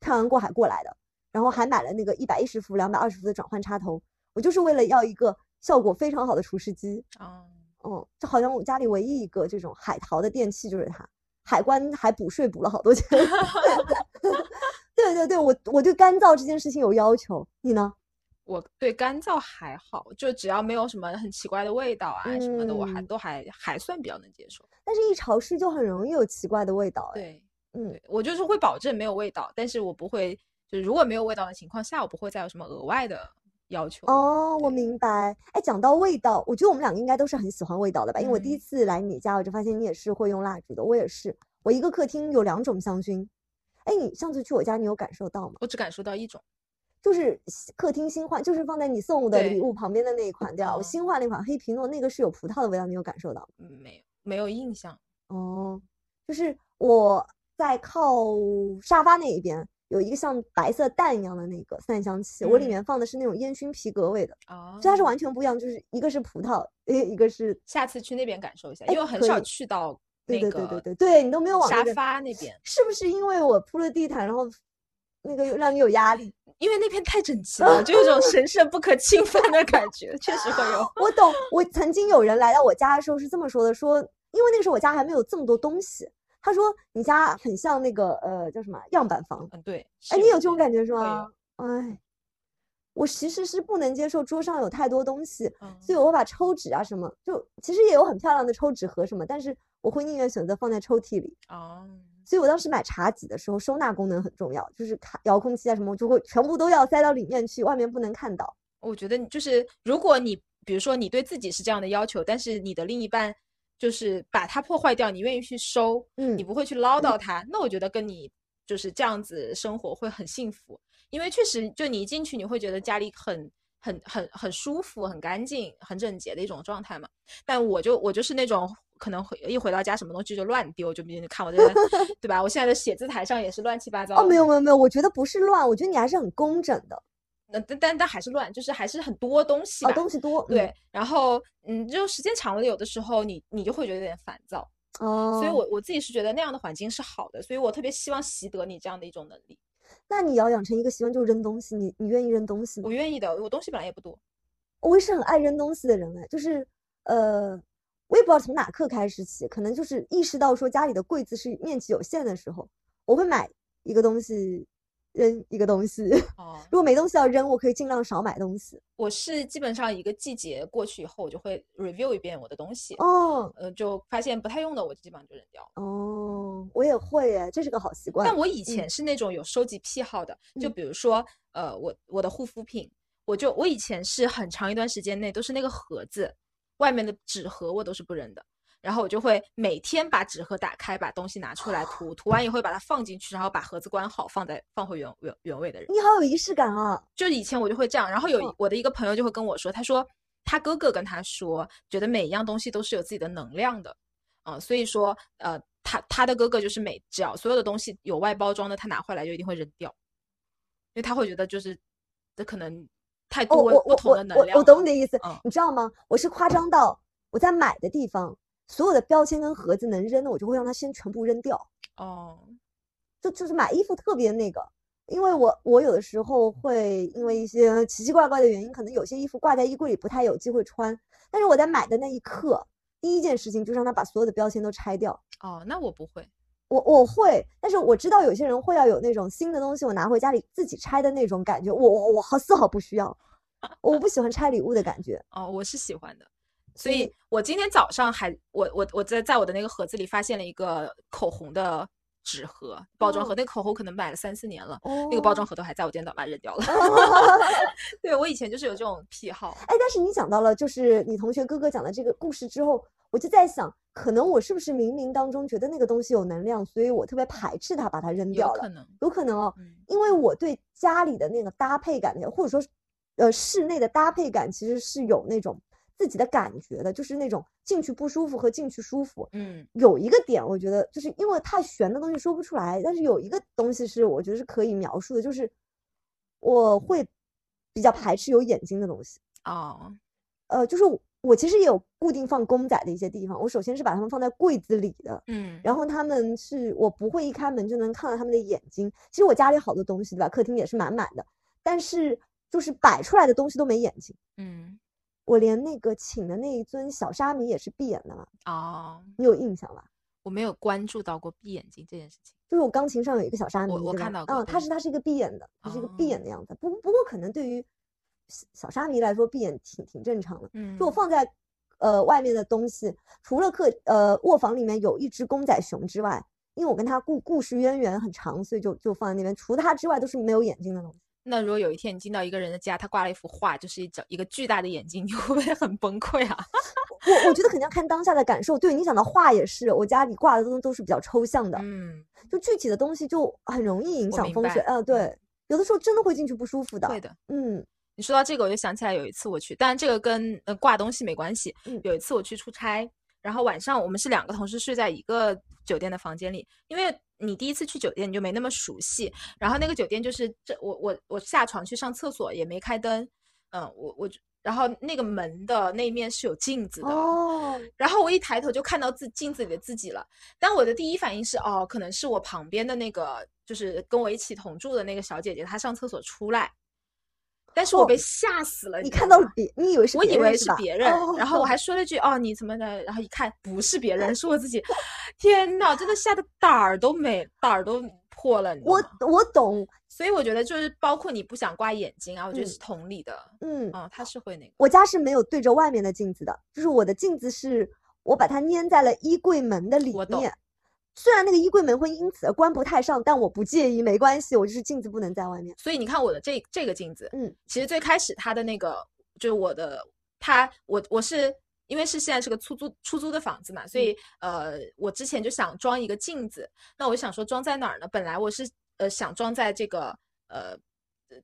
漂洋过海过来的，然后还买了那个一百一十伏、两百二十伏的转换插头，我就是为了要一个效果非常好的除湿机啊。嗯，就好像我家里唯一一个这种海淘的电器就是它，海关还补税补了好多钱。对对对，我我对干燥这件事情有要求，你呢？我对干燥还好，就只要没有什么很奇怪的味道啊什么的，我还都还还算比较能接受。但是，一潮湿就很容易有奇怪的味道。对，嗯，我就是会保证没有味道，但是我不会，就是如果没有味道的情况下，我不会再有什么额外的。要求哦，我明白。哎，讲到味道，我觉得我们两个应该都是很喜欢味道的吧？因为我第一次来你家，我就发现你也是会用蜡烛的。我也是，我一个客厅有两种香薰。哎，你上次去我家，你有感受到吗？我只感受到一种，就是客厅新换，就是放在你送我的礼物旁边的那一款，对吧？我新换了一款黑皮诺，那个是有葡萄的味道，你有感受到？没有，没有印象。哦，就是我在靠沙发那一边。有一个像白色蛋一样的那个散香器，我里面放的是那种烟熏皮革味的，哦，所以它是完全不一样，就是一个是葡萄，一 一个是。下次去那边感受一下，因为很少去到那个。对对对对对对，你都没有往沙发那边。是不是因为我铺了地毯，然后那个让你有压力？因为那片太整齐了，就有种神圣不可 侵犯的感觉，确实会有。我懂，我曾经有人来到我家的时候是这么说的，说因为那个时候我家还没有这么多东西。他说：“你家很像那个呃，叫什么样板房？嗯，对。哎，你有这种感觉是吗？哎，我其实是不能接受桌上有太多东西，所以我把抽纸啊什么，就其实也有很漂亮的抽纸盒什么，但是我会宁愿选择放在抽屉里。哦，所以我当时买茶几的时候，收纳功能很重要，就是卡遥控器啊什么，我就会全部都要塞到里面去，外面不能看到。我觉得就是如果你比如说你对自己是这样的要求，但是你的另一半。”就是把它破坏掉，你愿意去收，嗯，你不会去唠叨它，那我觉得跟你就是这样子生活会很幸福，因为确实就你一进去，你会觉得家里很很很很舒服、很干净、很整洁的一种状态嘛。但我就我就是那种可能回一回到家，什么东西就乱丢，就比如看我这个，对吧？我现在的写字台上也是乱七八糟。哦，没有没有没有，我觉得不是乱，我觉得你还是很工整的。那但但但还是乱，就是还是很多东西吧，东西多。对，然后嗯，就时间长了，有的时候你你就会觉得有点烦躁。哦，所以我我自己是觉得那样的环境是好的，所以我特别希望习得你这样的一种能力。那你要养成一个习惯，就是扔东西。你你愿意扔东西吗？我愿意的，我东西本来也不多。我也是很爱扔东西的人哎，就是呃，我也不知道从哪刻开始起，可能就是意识到说家里的柜子是面积有限的时候，我会买一个东西。扔一个东西，哦，如果没东西要扔，我可以尽量少买东西。我是基本上一个季节过去以后，我就会 review 一遍我的东西，哦，呃，就发现不太用的，我基本上就扔掉。哦，我也会诶，这是个好习惯。但我以前是那种有收集癖好的，就比如说，呃，我我的护肤品，我就我以前是很长一段时间内都是那个盒子外面的纸盒，我都是不扔的。然后我就会每天把纸盒打开，把东西拿出来涂，涂完以后把它放进去，然后把盒子关好，放在放回原原原位的人。你好有仪式感啊！就以前我就会这样，然后有我的一个朋友就会跟我说，他说他哥哥跟他说，觉得每一样东西都是有自己的能量的，啊，所以说呃，他他的哥哥就是每只要所有的东西有外包装的，他拿回来就一定会扔掉，因为他会觉得就是这可能太多不同的能量。我懂你的意思，你知道吗？我是夸张到我在买的地方。所有的标签跟盒子能扔的，我就会让它先全部扔掉。哦，就就是买衣服特别那个，因为我我有的时候会因为一些奇奇怪怪的原因，可能有些衣服挂在衣柜里不太有机会穿，但是我在买的那一刻，第一件事情就是让他把所有的标签都拆掉。哦，那我不会。我我会，但是我知道有些人会要有那种新的东西，我拿回家里自己拆的那种感觉，我我我好丝毫不需要，我不喜欢拆礼物的感觉。哦，我是喜欢的，所以我今天早上还我我我在在我的那个盒子里发现了一个口红的纸盒包装盒，那个口红可能买了三四年了，那个包装盒都还在我今天早把它扔掉了。对我以前就是有这种癖好。哎，但是你讲到了就是你同学哥哥讲的这个故事之后。我就在想，可能我是不是冥冥当中觉得那个东西有能量，所以我特别排斥它，把它扔掉了。有可能，有可能哦，因为我对家里的那个搭配感，或者说，呃，室内的搭配感，其实是有那种自己的感觉的，就是那种进去不舒服和进去舒服。嗯，有一个点，我觉得就是因为太玄的东西说不出来，但是有一个东西是我觉得是可以描述的，就是我会比较排斥有眼睛的东西。哦，呃，就是。我其实也有固定放公仔的一些地方。我首先是把它们放在柜子里的，嗯，然后他们是我不会一开门就能看到他们的眼睛。其实我家里好多东西，对吧？客厅也是满满的，但是就是摆出来的东西都没眼睛。嗯，我连那个请的那一尊小沙弥也是闭眼的嘛。哦，你有印象吧？我没有关注到过闭眼睛这件事情。就是我钢琴上有一个小沙弥，我看到过。嗯，它是它是一个闭眼的，它是一个闭眼的样子。不不过可能对于。小沙弥来说，闭眼挺挺正常的。嗯，就我放在呃外面的东西，除了客呃卧房里面有一只公仔熊之外，因为我跟他故故事渊源很长，所以就就放在那边。除他之外，都是没有眼睛的东西。那如果有一天你进到一个人的家，他挂了一幅画，就是一整一个巨大的眼睛，你会不会很崩溃啊？我我觉得肯定要看当下的感受。对你讲的画也是，我家里挂的东西都是比较抽象的。嗯，就具体的东西就很容易影响风水。嗯，对，有的时候真的会进去不舒服的。会的，嗯。你说到这个，我就想起来有一次我去，但这个跟呃挂东西没关系。有一次我去出差，然后晚上我们是两个同事睡在一个酒店的房间里，因为你第一次去酒店你就没那么熟悉。然后那个酒店就是这，我我我下床去上厕所也没开灯，嗯，我我然后那个门的那面是有镜子的，哦，然后我一抬头就看到自镜子里的自己了。但我的第一反应是，哦，可能是我旁边的那个，就是跟我一起同住的那个小姐姐，她上厕所出来。但是我被吓死了，你看到了别，你以为是我以为是别人，然后我还说了句哦你怎么的，然后一看不是别人，是我自己，天呐，真的吓得胆儿都没，胆儿都破了。我我懂，所以我觉得就是包括你不想挂眼睛啊，我觉得是同理的。嗯，啊，他是会那个。我家是没有对着外面的镜子的，就是我的镜子是我把它粘在了衣柜门的里面。虽然那个衣柜门会因此而关不太上，但我不介意，没关系，我就是镜子不能在外面。所以你看我的这这个镜子，嗯，其实最开始它的那个就是我的，它我我是因为是现在是个出租出租的房子嘛，所以呃我之前就想装一个镜子，那我想说装在哪儿呢？本来我是呃想装在这个呃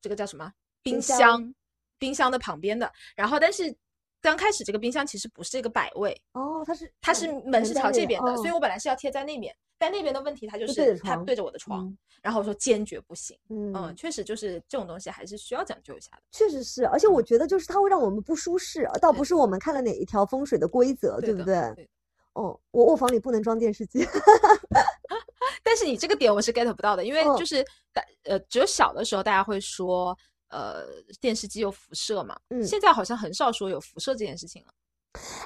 这个叫什么冰箱冰箱的旁边的，然后但是。刚开始这个冰箱其实不是一个摆位哦，它是它是门是朝这边的，所以我本来是要贴在那边，但那边的问题它就是它对着我的床，然后我说坚决不行，嗯，确实就是这种东西还是需要讲究一下的，确实是，而且我觉得就是它会让我们不舒适，倒不是我们看了哪一条风水的规则，对不对？哦，我卧房里不能装电视机，但是你这个点我是 get 不到的，因为就是大呃只有小的时候大家会说。呃，电视机有辐射嘛？嗯，现在好像很少说有辐射这件事情了。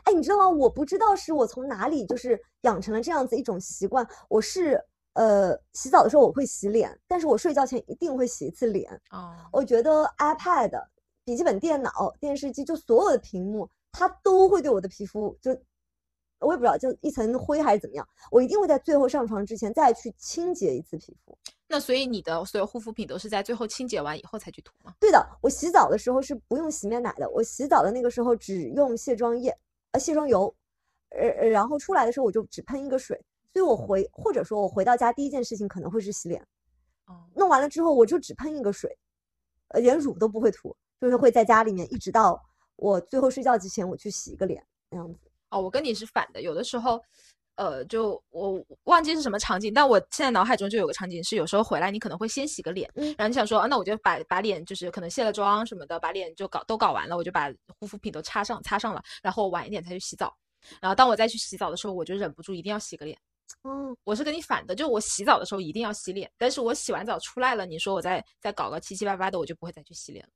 哎，你知道吗？我不知道是我从哪里就是养成了这样子一种习惯。我是呃，洗澡的时候我会洗脸，但是我睡觉前一定会洗一次脸。哦，我觉得 iPad、笔记本电脑、电视机就所有的屏幕，它都会对我的皮肤就。我也不知道，就一层灰还是怎么样，我一定会在最后上床之前再去清洁一次皮肤。那所以你的所有护肤品都是在最后清洁完以后才去涂吗？对的，我洗澡的时候是不用洗面奶的，我洗澡的那个时候只用卸妆液，呃，卸妆油，呃，然后出来的时候我就只喷一个水。所以我回或者说我回到家第一件事情可能会是洗脸，哦，弄完了之后我就只喷一个水，呃，连乳都不会涂，就是会在家里面一直到我最后睡觉之前我去洗一个脸那样子。哦，我跟你是反的，有的时候，呃，就我忘记是什么场景，但我现在脑海中就有个场景是，有时候回来你可能会先洗个脸，然后你想说，啊，那我就把把脸就是可能卸了妆什么的，把脸就搞都搞完了，我就把护肤品都擦上擦上了，然后晚一点才去洗澡，然后当我再去洗澡的时候，我就忍不住一定要洗个脸，嗯，我是跟你反的，就我洗澡的时候一定要洗脸，但是我洗完澡出来了，你说我再再搞个七七八八的，我就不会再去洗脸了。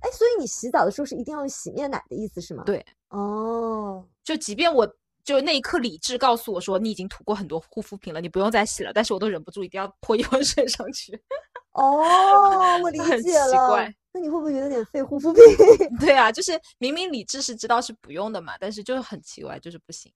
哎，所以你洗澡的时候是一定要用洗面奶的意思是吗？对，哦，就即便我就那一刻理智告诉我说你已经涂过很多护肤品了，你不用再洗了，但是我都忍不住一定要泼一盆水上去。哦，我理解了。奇怪那你会不会觉得有点费护肤品？对啊，就是明明理智是知道是不用的嘛，但是就是很奇怪，就是不行。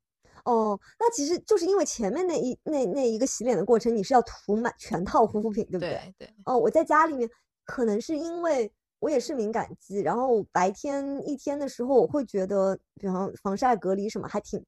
哦，那其实就是因为前面那一那那一个洗脸的过程，你是要涂满全套护肤品，对不对？对对，哦，我在家里面可能是因为我也是敏感肌，然后白天一天的时候，我会觉得，比方防晒隔离什么还挺，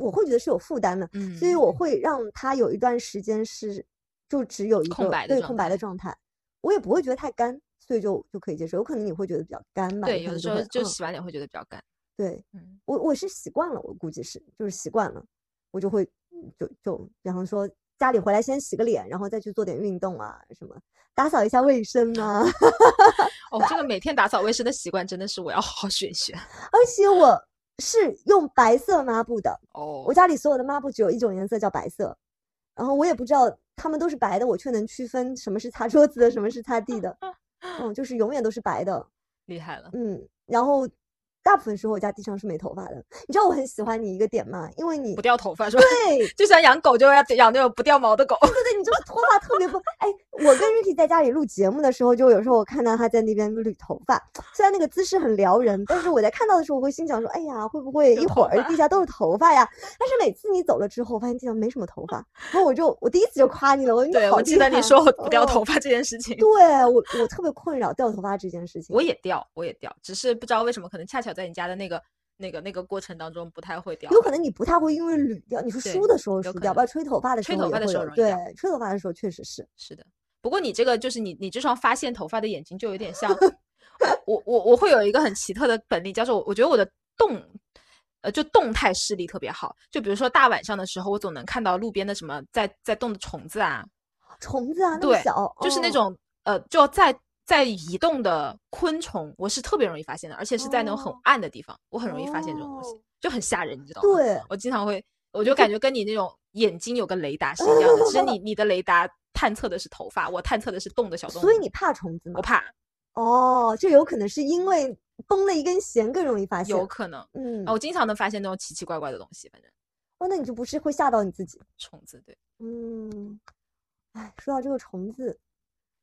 我会觉得是有负担的，嗯，所以我会让它有一段时间是就只有一个空白的对空白的状态，我也不会觉得太干，所以就就可以接受。有可能你会觉得比较干吧？对，有的时候就洗完脸会觉得比较干。对嗯，我我是习惯了，我估计是就是习惯了，我就会嗯就就比方说家里回来先洗个脸，然后再去做点运动啊什么，打扫一下卫生啊。哦，这个每天打扫卫生的习惯真的是我要好好学一学。而且我是用白色抹布的，哦我家里所有的抹布只有一种颜色叫白色，然后我也不知道它们都是白的，我却能区分什么是擦桌子的，什么是擦地的，嗯，就是永远都是白的，厉害了。嗯，然后大部分时候我家地上是没头发的。你知道我很喜欢你一个点吗？因为你不掉头发是吧？对就像养狗就要养那种不掉毛的狗。对对，你这个脱发特别不哎，我跟 Ricky 在家里录节目的时候，就有时候我看到他在那边捋头发，虽然那个姿势很撩人，但是我在看到的时候，我会心想说，哎呀，会不会一会儿地下都是头发呀？但是每次你走了之后，我发现地上没什么头发，然后我就我第一次就夸你了，我说你对，好我记得你说我不掉哦头发这件事情。对我我特别困扰掉头发这件事情。我也掉，我也掉，只是不知道为什么，可能恰巧在你家的那个、那个、那个过程当中不太会掉。有可能你不太会因为捋掉，你是梳的时候梳掉，不然吹头发的时候吹头发的时候容易掉，吹头发的时候确实是。是的，不过你这个就是你你这双发现头发的眼睛就有点像我我我会有一个很奇特的本领，叫做我我觉得我的动呃就动态视力特别好，就比如说大晚上的时候，我总能看到路边的什么在在动的虫子啊，虫子啊，那么对小，就是那哦种呃就在在移动的昆虫，我是特别容易发现的，而且是在那种很哦暗的地方，我很容易发现这种东西哦，就很吓人，你知道吗？对，我经常会，我就感觉跟你那种眼睛有个雷达是一样的，只是你 你的雷达探测的是头发，我探测的是动的小动物。所以你怕虫子吗我？怕，哦，这有可能是因为绷了一根弦更容易发现。有可能。嗯，啊我经常能发现那种奇奇怪怪的东西，反正哦，那你就不是会吓到你自己？虫子对。嗯，哎，说到这个虫子，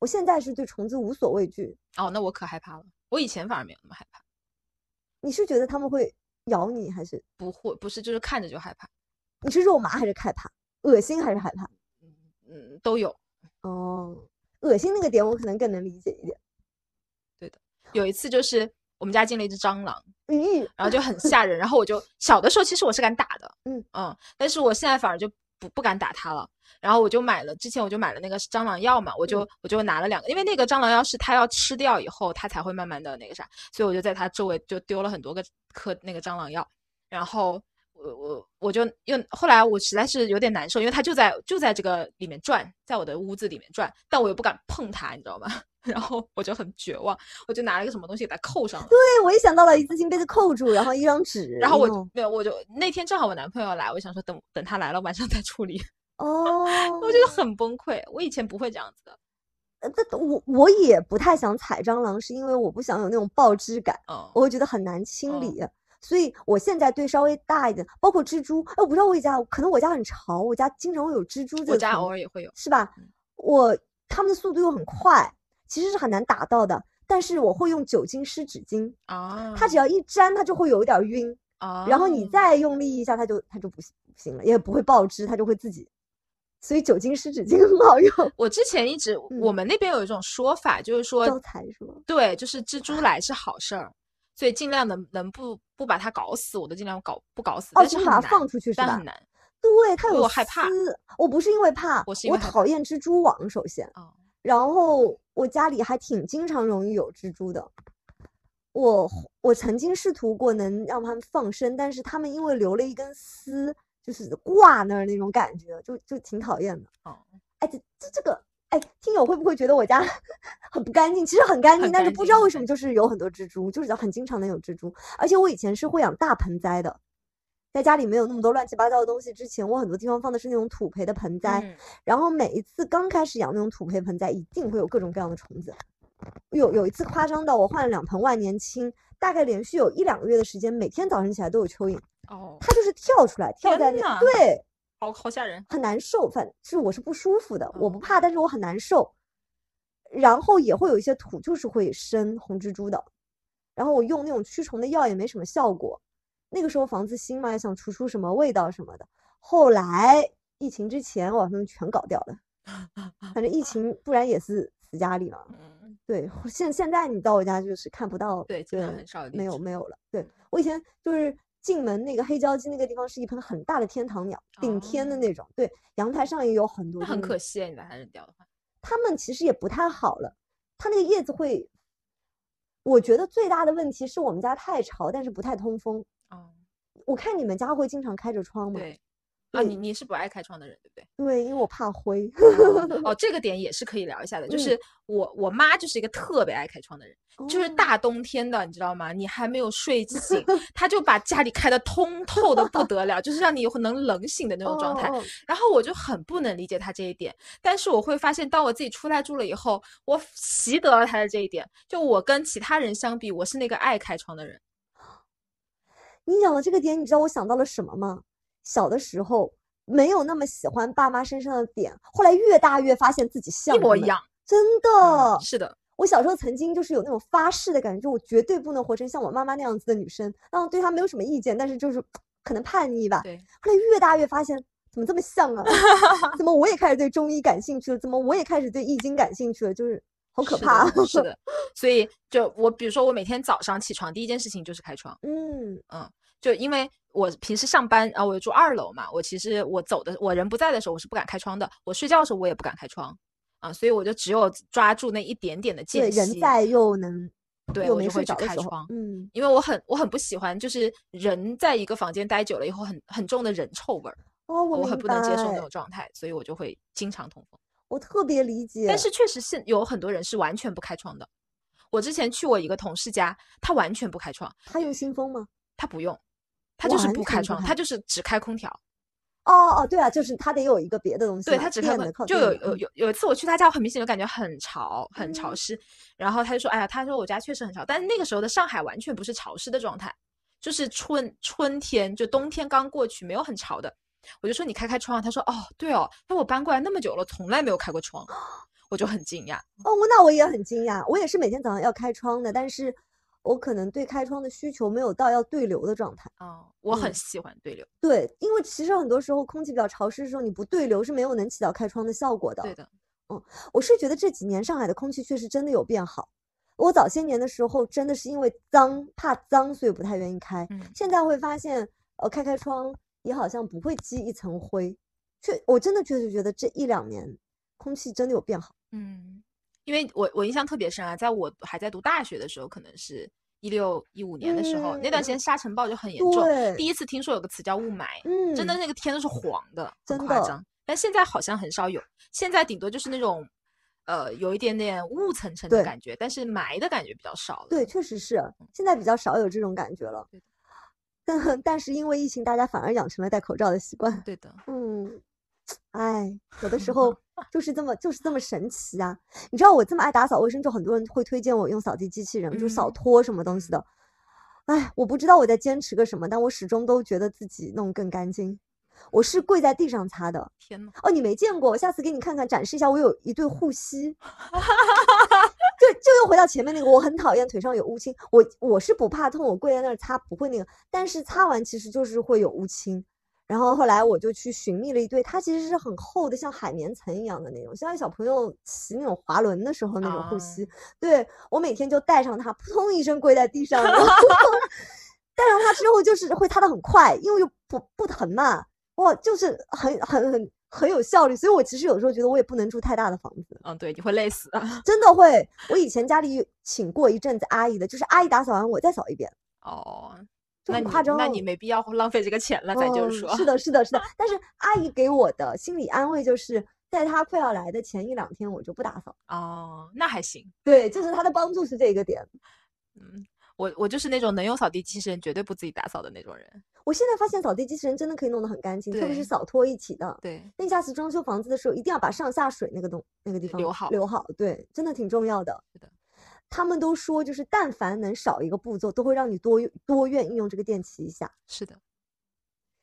我现在是对虫子无所畏惧。哦，那我可害怕了。我以前反而没有那么害怕，你是觉得他们会咬你，还是不会，不是，就是看着就害怕。你是肉麻还是害怕？恶心还是害怕？嗯，都有。哦，恶心那个点我可能更能理解一点。对的有一次就是我们家进了一只蟑螂，嗯，然后就很吓人，然后我就小的时候其实我是敢打的，嗯嗯，但是我现在反而就不不敢打它了。然后我就买了，之前我就买了那个蟑螂药嘛，我就我就拿了两个，因为那个蟑螂药是它要吃掉以后，它才会慢慢的那个啥，所以我就在它周围就丢了很多个颗那个蟑螂药，然后我我我就又后来我实在是有点难受，因为它就在就在这个里面转，在我的屋子里面转，但我又不敢碰它，你知道吗？然后我就很绝望，我就拿了一个什么东西给它扣上了。对，我也想到了一次性被它扣住，然后一张纸，然后我哦没有，我就那天正好我男朋友来，我想说等等他来了晚上再处理，哦，我觉得很崩溃。我以前不会这样子的，呃，这我我也不太想踩蟑螂，是因为我不想有那种爆汁感，嗯，我会觉得很难清嗯理。所以我现在对稍微大一点，包括蜘蛛，哎，我不知道我家，可能我家很潮，我家经常会有蜘蛛这我家偶尔也会有，是吧嗯？我它们的速度又很快，其实是很难打到的。但是我会用酒精湿纸巾，啊，它只要一沾，它就会有一点儿晕，啊，然后你再用力一下，它就它就不行不行了，也不会爆汁，它就会自己。所以酒精湿纸巾很好用，我之前一直我嗯们那边有一种说法，就是说招财是吗？对，就是蜘蛛来是好事儿，所以尽量能能不不把它搞死，我都尽量搞不搞死，哦，就是把它放出去是吧但很？难对，它有我害怕丝。我不是因为怕，我是因为害讨厌蜘蛛网，首先，啊。然后我家里还挺经常容易有蜘蛛的。我我曾经试图过能让它们放生，但是它们因为留了一根丝，就是挂那儿那种感觉，就就挺讨厌的。哦，哎，这这这个，哎，听友会不会觉得我家 很不干净？其实很干净，但是不知道为什么就是有很多蜘蛛，就是很经常能有蜘蛛。而且我以前是会养大盆栽的，在家里没有那么多乱七八糟的东西之前，我很多地方放的是那种土培的盆栽，嗯然后每一次刚开始养那种土培盆栽，一定会有各种各样的虫子。有有一次夸张到我换了两盆万年青，大概连续有一两个月的时间，每天早晨起来都有蚯蚓，哦，它就是跳出来，跳在那对，好好吓人。很难受，反是我是不舒服的，我不哦怕，但是我很难受。然后也会有一些土就是会生红蜘蛛的，然后我用那种驱虫的药也没什么效果。那个时候房子新嘛，也想除出什么味道什么的。后来疫情之前，我把它们全搞掉了。反正疫情不然也是死家里了。嗯，对，现现在你到我家就是看不到，对，基本很少有没有没有了。对我以前就是进门那个黑胶机那个地方是一盆很大的天堂鸟，顶天的哦那种。对，阳台上也有很多，那很可惜，你把它扔掉的话。它们其实也不太好了，它那个叶子会，我觉得最大的问题是我们家太潮，但是不太通风。哦，我看你们家会经常开着窗吗？对。啊，你你是不爱开窗的人，对不对？对，因为我怕灰。哦哦，这个点也是可以聊一下的，就嗯是我我妈就是一个特别爱开窗的人，就是哦大冬天的，你知道吗？你还没有睡醒，她就把家里开的通透的不得了，就是让你能冷醒的那种状态。然后我就很不能理解她这一点，但是我会发现，当我自己出来住了以后，我习得了她的这一点。就我跟其他人相比，我是那个爱开窗的人。你讲的这个点，你知道我想到了什么吗？小的时候没有那么喜欢爸妈身上的点，后来越大越发现自己像一模一样，真的。嗯是的，我小时候曾经就是有那种发誓的感觉，就我绝对不能活成像我妈妈那样子的女生。然后对她没有什么意见，但是就是可能叛逆吧。对，后来越大越发现怎么这么像啊？怎么我也开始对中医感兴趣了？怎么我也开始对易经感兴趣了？就是好可怕。的，是的。所以就我比如说，我每天早上起床第一件事情就是开窗。嗯嗯，就因为我平时上班啊，我住二楼嘛，我其实我走的我人不在的时候，我是不敢开窗的。我睡觉的时候我也不敢开窗啊，所以我就只有抓住那一点点的对，间隙，人在又能对我就会去开窗。嗯，因为我很我很不喜欢，就是人在一个房间待久了以后很很重的人臭味儿，哦，我我很不能接受那种状态，所以我就会经常通风。我特别理解。但是确实是有很多人是完全不开窗的。我之前去我一个同事家，他完全不开窗，他用新风吗？他不用，他就是不开窗，他就是只开空调。哦哦，对啊，就是他得有一个别的东西，对他只开就有有有有一次我去他家，我很明显就感觉很潮，很潮嗯湿。然后他就说：“哎呀，他说我家确实很潮，但是那个时候的上海完全不是潮湿的状态，就是春春天，就冬天刚过去，没有很潮的。”我就说：“你开开窗啊。”他说：“哦，对哦，那我搬过来那么久了，从来没有开过窗。”我就很惊讶。哦，那我也很惊讶，我也是每天早上要开窗的，但是我可能对开窗的需求没有到要对流的状态。哦，我很嗯喜欢对流。对，因为其实很多时候空气比较潮湿的时候，你不对流是没有能起到开窗的效果的。对的，嗯我是觉得这几年上海的空气确实真的有变好。我早些年的时候真的是因为脏，怕脏，所以不太愿意开。嗯，现在会发现，呃，开开窗也好像不会积一层灰。确，我真的确实觉得这一两年空气真的有变好。嗯，因为我我印象特别深啊，在我还在读大学的时候，可能是一六一五年的时候，那段时间沙尘暴就很严重。第一次听说有个词叫雾霾，嗯，真的那个天都是黄的，很真夸张。但现在好像很少有，现在顶多就是那种，呃，有一点点雾层层的感觉，但是霾的感觉比较少了。对，确实是现在比较少有这种感觉了对。但 但是因为疫情，大家反而养成了戴口罩的习惯。对的，嗯，哎，有的时候就是这么就是这么神奇啊！你知道我这么爱打扫卫生，就很多人会推荐我用扫地机器人，就是扫嗯拖什么东西的。哎，我不知道我在坚持个什么，但我始终都觉得自己弄更干净。我是跪在地上擦的天呐，哦，你没见过，我下次给你看看，展示一下。我有一对护膝，就就又回到前面那个，我很讨厌腿上有乌青。我我是不怕痛，我跪在那儿擦不会那个，但是擦完其实就是会有乌青。然后后来我就去寻觅了一对，它其实是很厚的，像海绵层一样的那种，像小朋友骑那种滑轮的时候那种护膝。对我每天就带上它，扑通一声跪在地上，然 后带上它之后就是会擦得很快，因为又不不疼嘛，哇，就是很很很很有效率。所以我其实有时候觉得我也不能住太大的房子，嗯，对，你会累死的。真的会。我以前家里请过一阵子阿姨的，就是阿姨打扫完我再扫一遍，哦，那你夸张。那你没必要浪费这个钱了，咱就是说。嗯是的，是的，是的。但是阿姨给我的心理安慰就是，在她快要来的前一两天，我就不打扫。哦，那还行。对，就是她的帮助是这个点。嗯，我我就是那种能用扫地机器人绝对不自己打扫的那种人。我现在发现扫地机器人真的可以弄得很干净，特别是扫拖一起的。对，那下次装修房子的时候，一定要把上下水那个东那个地方留好留好，对，真的挺重要的。是的，他们都说，就是但凡能少一个步骤，都会让你多多愿意用这个电器一下。是的，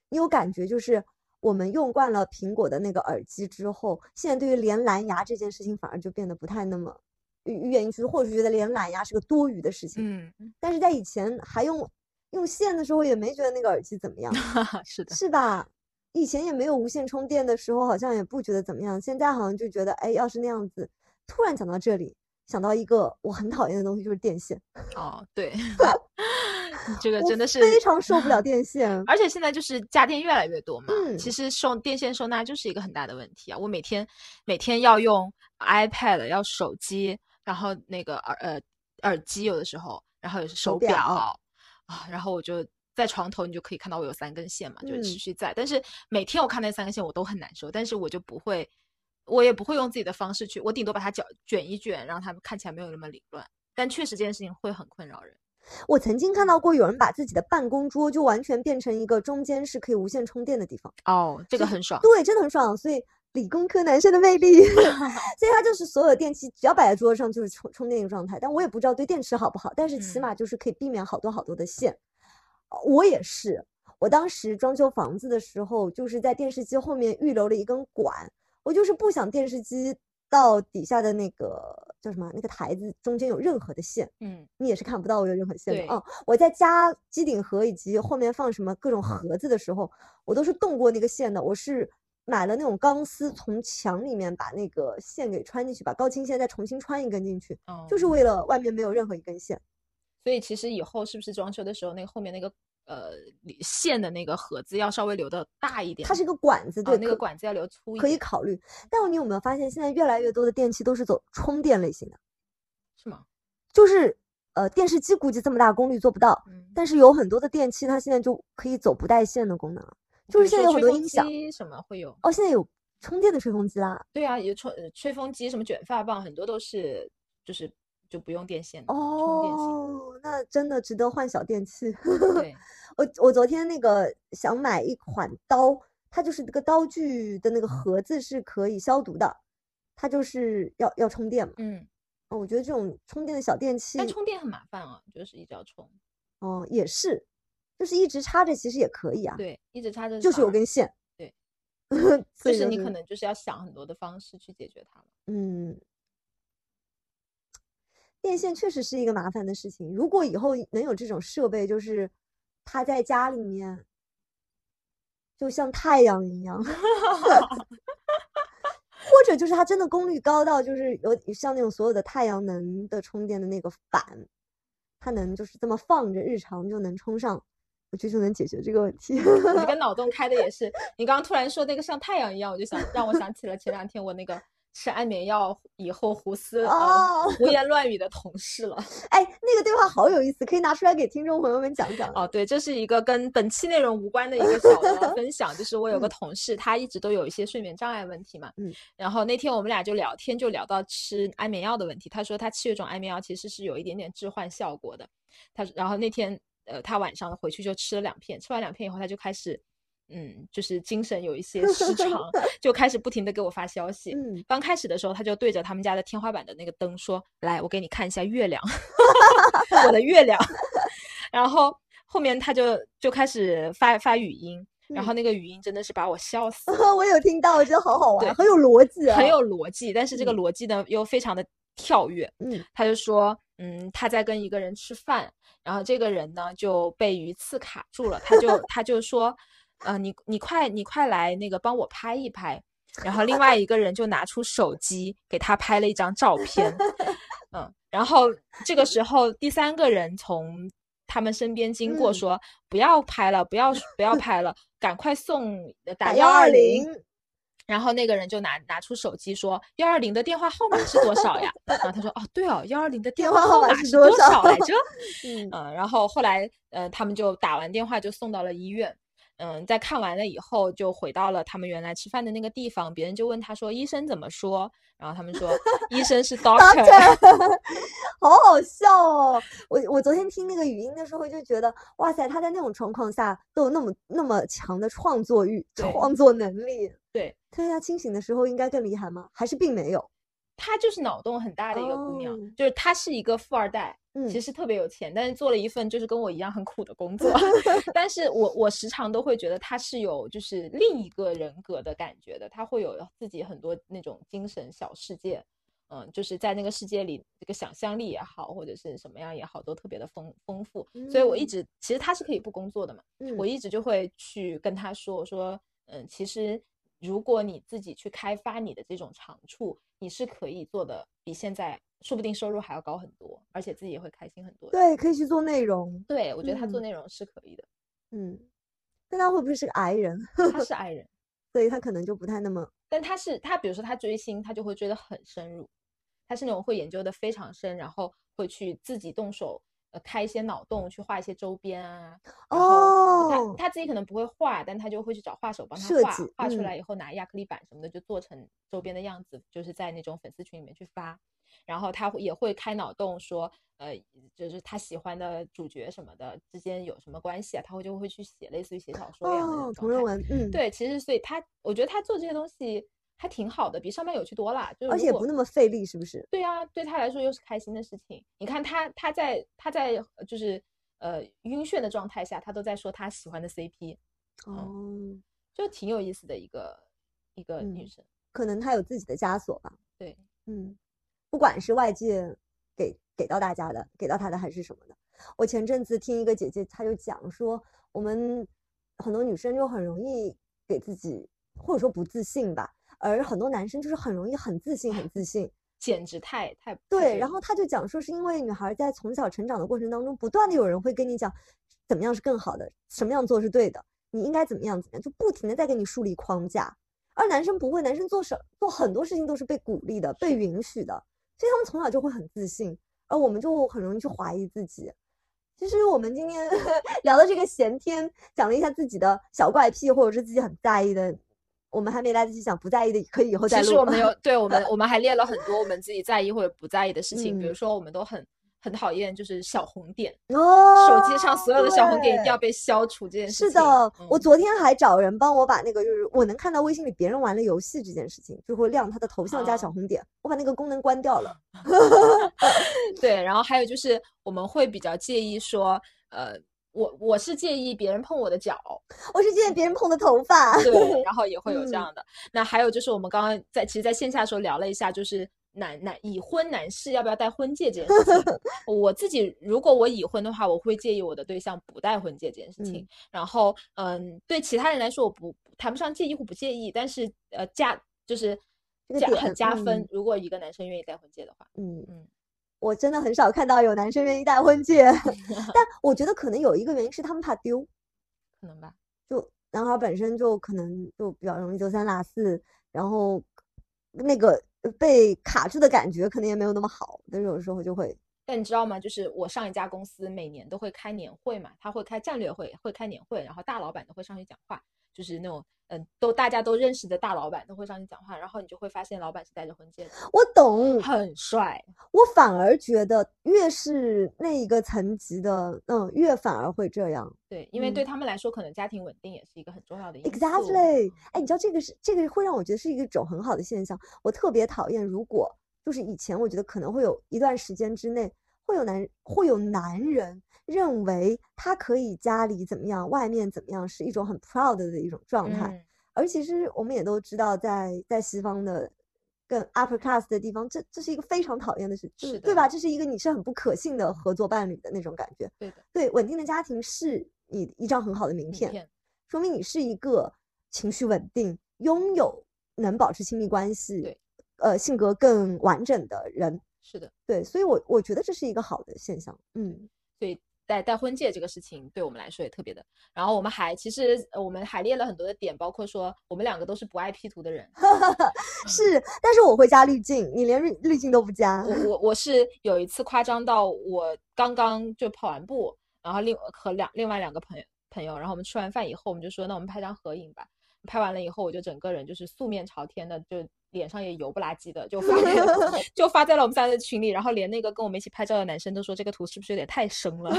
你有感觉，就是我们用惯了苹果的那个耳机之后，现在对于连蓝牙这件事情反而就变得不太那么愿意去，或者是觉得连蓝牙是个多余的事情。嗯，但是在以前还用用线的时候，也没觉得那个耳机怎么样，是的，是吧？以前也没有无线充电的时候，好像也不觉得怎么样。现在好像就觉得，哎，要是那样子，突然讲到这里，想到一个我很讨厌的东西，就是电线。哦，对，这个真的是非常受不了 电线。而且现在就是家电越来越多嘛，嗯其实收电线收纳就是一个很大的问题啊。我每天每天要用 iPad，要手机，然后那个耳呃耳机，有的时候，然后有手表啊，然后我就在床头，你就可以看到我有三根线嘛，就是持嗯续在。但是每天我看那三根线，我都很难受，但是我就不会，我也不会用自己的方式去，我顶多把它搅卷一卷，让它们看起来没有那么凌乱。但确实这件事情会很困扰人。我曾经看到过有人把自己的办公桌就完全变成一个中间是可以无线充电的地方，哦，这个很爽。对，真的很爽。所以理工科男生的魅力，所以他就是所有的电器只要摆在桌上就是充充电一个状态。但我也不知道对电池好不好，但是起嗯码就是可以避免好多好多的线。呃我也是，我当时装修房子的时候，就是在电视机后面预留了一根管，我就是不想电视机到底下的那个叫什么那个台子中间有任何的线。嗯，你也是看不到我有任何线的对哦。我在加机顶盒以及后面放什么各种盒子的时候，我都是动过那个线的。我是买了那种钢丝，从墙里面把那个线给穿进去，把高清线再重新穿一根进去，哦就是为了外面没有任何一根线。所以其实以后是不是装修的时候，那个后面那个呃线的那个盒子要稍微留的大一点？它是一个管子，哦对，可那个管子要留粗一点，可以考虑。但你有没有发现，现在越来越多的电器都是走充电类型的，是吗？就是呃电视机估计这么大功率做不到，嗯，但是有很多的电器它现在就可以走不带线的功能了，就是现在有很多音响。什么会有？哦，现在有充电的吹风机啦。对啊，有吹呃吹风机，什么卷发棒，很多都是就是就不用电线哦，充电型。哦，那真的值得换小电器。对，我我昨天那个想买一款刀，它就是那个刀具的那个盒子是可以消毒的，它就是要要充电嘛。嗯，哦我觉得这种充电的小电器，但充电很麻烦啊，就是一直要充。哦也是，就是一直插着其实也可以啊。，对，一直插着就是有根线。对，所以就是你可能就是要想很多的方式去解决它了。嗯，电线确实是一个麻烦的事情。如果以后能有这种设备，就是它在家里面，就像太阳一样，或者就是它真的功率高到就是有像那种所有的太阳能的充电的那个板，它能就是这么放着，日常就能充上，我觉得就能解决这个问题。你这个 脑洞开的也是，你刚刚突然说那个像太阳一样，我就想让我想起了前两天我那个吃安眠药以后胡思哦呃胡言 乱语的同事了。哎，那个对话好有意思，可以拿出来给听众朋友们讲讲。哦，对，这是一个跟本期内容无关的一个小的分享，就是我有个嗯同事，他一直都有一些睡眠障碍问题嘛，嗯，然后那天我们俩就聊天，就聊到吃安眠药的问题，他说他吃有一种安眠药其实是有一点点致幻效果的，他然后那天呃他晚上回去就吃了两片，吃完两片以后他就开始。嗯，就是精神有一些失常，就开始不停的给我发消息。嗯，刚开始的时候，他就对着他们家的天花板的那个灯说：“来，我给你看一下月亮，我的月亮。”然后后面他就就开始发发语音，然后那个语音真的是把我笑死了，我有听到，我觉得好好玩，很有逻辑啊，很有逻辑，但是这个嗯逻辑呢又非常的跳跃。嗯他就说，嗯，他在跟一个人吃饭，然后这个人呢就被鱼刺卡住了，他就他就说，呃，你你快你快来那个帮我拍一拍，然后另外一个人就拿出手机给他拍了一张照片，嗯，然后这个时候第三个人从他们身边经过嗯说，不要拍了，不要不要拍了，赶快送呃打打幺二120零。然后那个人就拿拿出手机说：“幺二零的电话号码是多少呀？”然后他说：“哦，对哦，幺二零的电话号码码是多少少来着？”嗯嗯，然后后来呃，他们就打完电话就送到了医院。嗯，在看完了以后，就回到了他们原来吃饭的那个地方。别人就问他说：“医生怎么说？”然后他们说：“医生是 doctor。” 好好笑哦！我我昨天听那个语音的时候就觉得，哇塞，他在那种状况下都有那么那么强的创作欲、创作能力。对，他他清醒的时候应该更厉害吗？还是并没有？她就是脑洞很大的一个姑娘，就是她是一个富二代，其实特别有钱，但是做了一份就是跟我一样很苦的工作。但是我我时常都会觉得她是有就是另一个人格的感觉的，她会有自己很多那种精神小世界，嗯，就是在那个世界里，这个想象力也好，或者是什么样也好，都特别的丰丰富。所以我一直其实她是可以不工作的嘛，我一直就会去跟她说，我说，嗯，其实。如果你自己去开发你的这种长处，你是可以做的，比现在说不定收入还要高很多，而且自己也会开心很多。对，可以去做内容。对，我觉得他做内容是可以的。嗯，但他会不会是个矮人？他是矮人，所以他可能就不太那么。但他是他，比如说他追星，他就会追得很深入，他是那种会研究的非常深，然后会去自己动手。呃，开一些脑洞去画一些周边啊，然后他他自己可能不会画，但他就会去找画手帮他画，画出来以后拿亚克力板什么的就做成周边的样子，就是在那种粉丝群里面去发。然后他也会开脑洞说，呃，就是他喜欢的主角什么的之间有什么关系啊，他会就会去写类似于写小说一样的同人文。嗯，对，其实所以他我觉得他做这些东西。还挺好的，比上班有趣多了，就而且不那么费力，是不是？对啊，对他来说又是开心的事情。你看他，他在他在就是呃晕眩的状态下，他都在说他喜欢的 CP，哦，就挺有意思的一个一个女生。可能她有自己的枷锁吧。对，嗯，不管是外界给给到大家的，给到她的还是什么的。我前阵子听一个姐姐，她就讲说，我们很多女生就很容易给自己或者说不自信吧。而很多男生就是很容易很自信，很自信，简直太太对。然后他就讲说，是因为女孩在从小成长的过程当中，不断的有人会跟你讲，怎么样是更好的，什么样做是对的，你应该怎么样怎么样，就不停的在给你树立框架。而男生不会，男生做什做很多事情都是被鼓励的，被允许的，所以他们从小就会很自信，而我们就很容易去怀疑自己。其实我们今天 聊的这个闲天，讲了一下自己的小怪癖，或者是自己很在意的。我们还没来得及想不在意的，可以以后再录。其实我们有，对我们，我们还列了很多我们自己在意或者不在意的事情。比如说，我们都很很讨厌就是小红点哦，手机上所有的小红点一定要被消除这件事情。是的，我昨天还找人帮我把那个，就是我能看到微信里别人玩的游戏这件事情，就会亮他的头像加小红点，我把那个功能关掉了。对，然后还有就是我们会比较介意说，呃。我我是介意别人碰我的脚，我是介意别人碰的头发，对，然后也会有这样的。那还有就是我们刚刚在其实在线下的时候聊了一下，就是男男已婚男士要不要戴婚戒这件事情。我自己如果我已婚的话，我会介意我的对象不戴婚戒这件事情。然后嗯，对其他人来说我不谈不上介意或不介意，但是呃加就是加很加分。如果一个男生愿意戴婚戒的话，嗯嗯。我真的很少看到有男生愿意戴婚戒，但我觉得可能有一个原因是他们怕丢，可能吧。就男孩本身就可能就比较容易丢三落四，然后那个被卡住的感觉可能也没有那么好，但是有时候就会。但你知道吗？就是我上一家公司每年都会开年会嘛，他会开战略会，会开年会，然后大老板都会上去讲话，就是那种。嗯，都大家都认识的大老板都会上去讲话，然后你就会发现老板是戴着婚戒的。我懂，很帅。我反而觉得越是那一个层级的，嗯，越反而会这样。对，因为对他们来说，可能家庭稳定也是一个很重要的因素。Exactly。哎，你知道这个是这个会让我觉得是一个种很好的现象。我特别讨厌，如果就是以前我觉得可能会有一段时间之内会有男会有男人认为他可以家里怎么样，外面怎么样，是一种很 proud 的一种状态。而其实我们也都知道，在在西方的更 upper class 的地方，这这是一个非常讨厌的事，是对吧？这是一个你是很不可信的合作伴侣的那种感觉。对的，对，稳定的家庭是你一张很好的名片，说明你是一个情绪稳定、拥有能保持亲密关系、对，呃，性格更完整的人。是的，对，所以我我觉得这是一个好的现象。嗯，所以。戴戴婚戒这个事情对我们来说也特别的，然后我们还其实我们还列了很多的点，包括说我们两个都是不爱 P 图的人，是，但是我会加滤镜，你连滤滤镜都不加。我我 我是有一次夸张到我刚刚就跑完步，然后另和两另外两个朋友朋友，然后我们吃完饭以后，我们就说那我们拍张合影吧。拍完了以后，我就整个人就是素面朝天的，就脸上也油不拉几的，就发在 就发在了我们仨的群里，然后连那个跟我们一起拍照的男生都说这个图是不是有点太生了，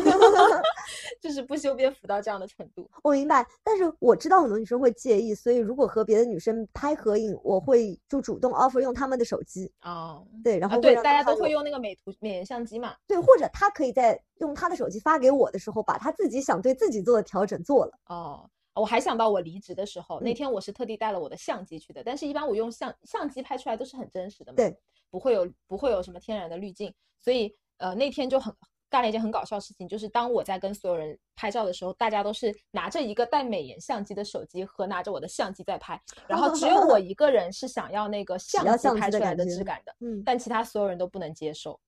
就是不修边幅到这样的程度。我明白，但是我知道很多女生会介意，所以如果和别的女生拍合影，我会就主动 offer 用他们的手机。哦，对，然后对，大家都会用那个美图美颜相机嘛。对，或者他可以在用他的手机发给我的时候，把他自己想对自己做的调整做了。哦。我还想到我离职的时候，那天我是特地带了我的相机去的，但是一般我用相相机拍出来都是很真实的嘛，对，不会有不会有什么天然的滤镜，所以呃那天就很干了一件很搞笑的事情，就是当我在跟所有人拍照的时候，大家都是拿着一个带美颜相机的手机和拿着我的相机在拍，然后只有我一个人是想要那个相机拍出来的质感的，嗯，但其他所有人都不能接受。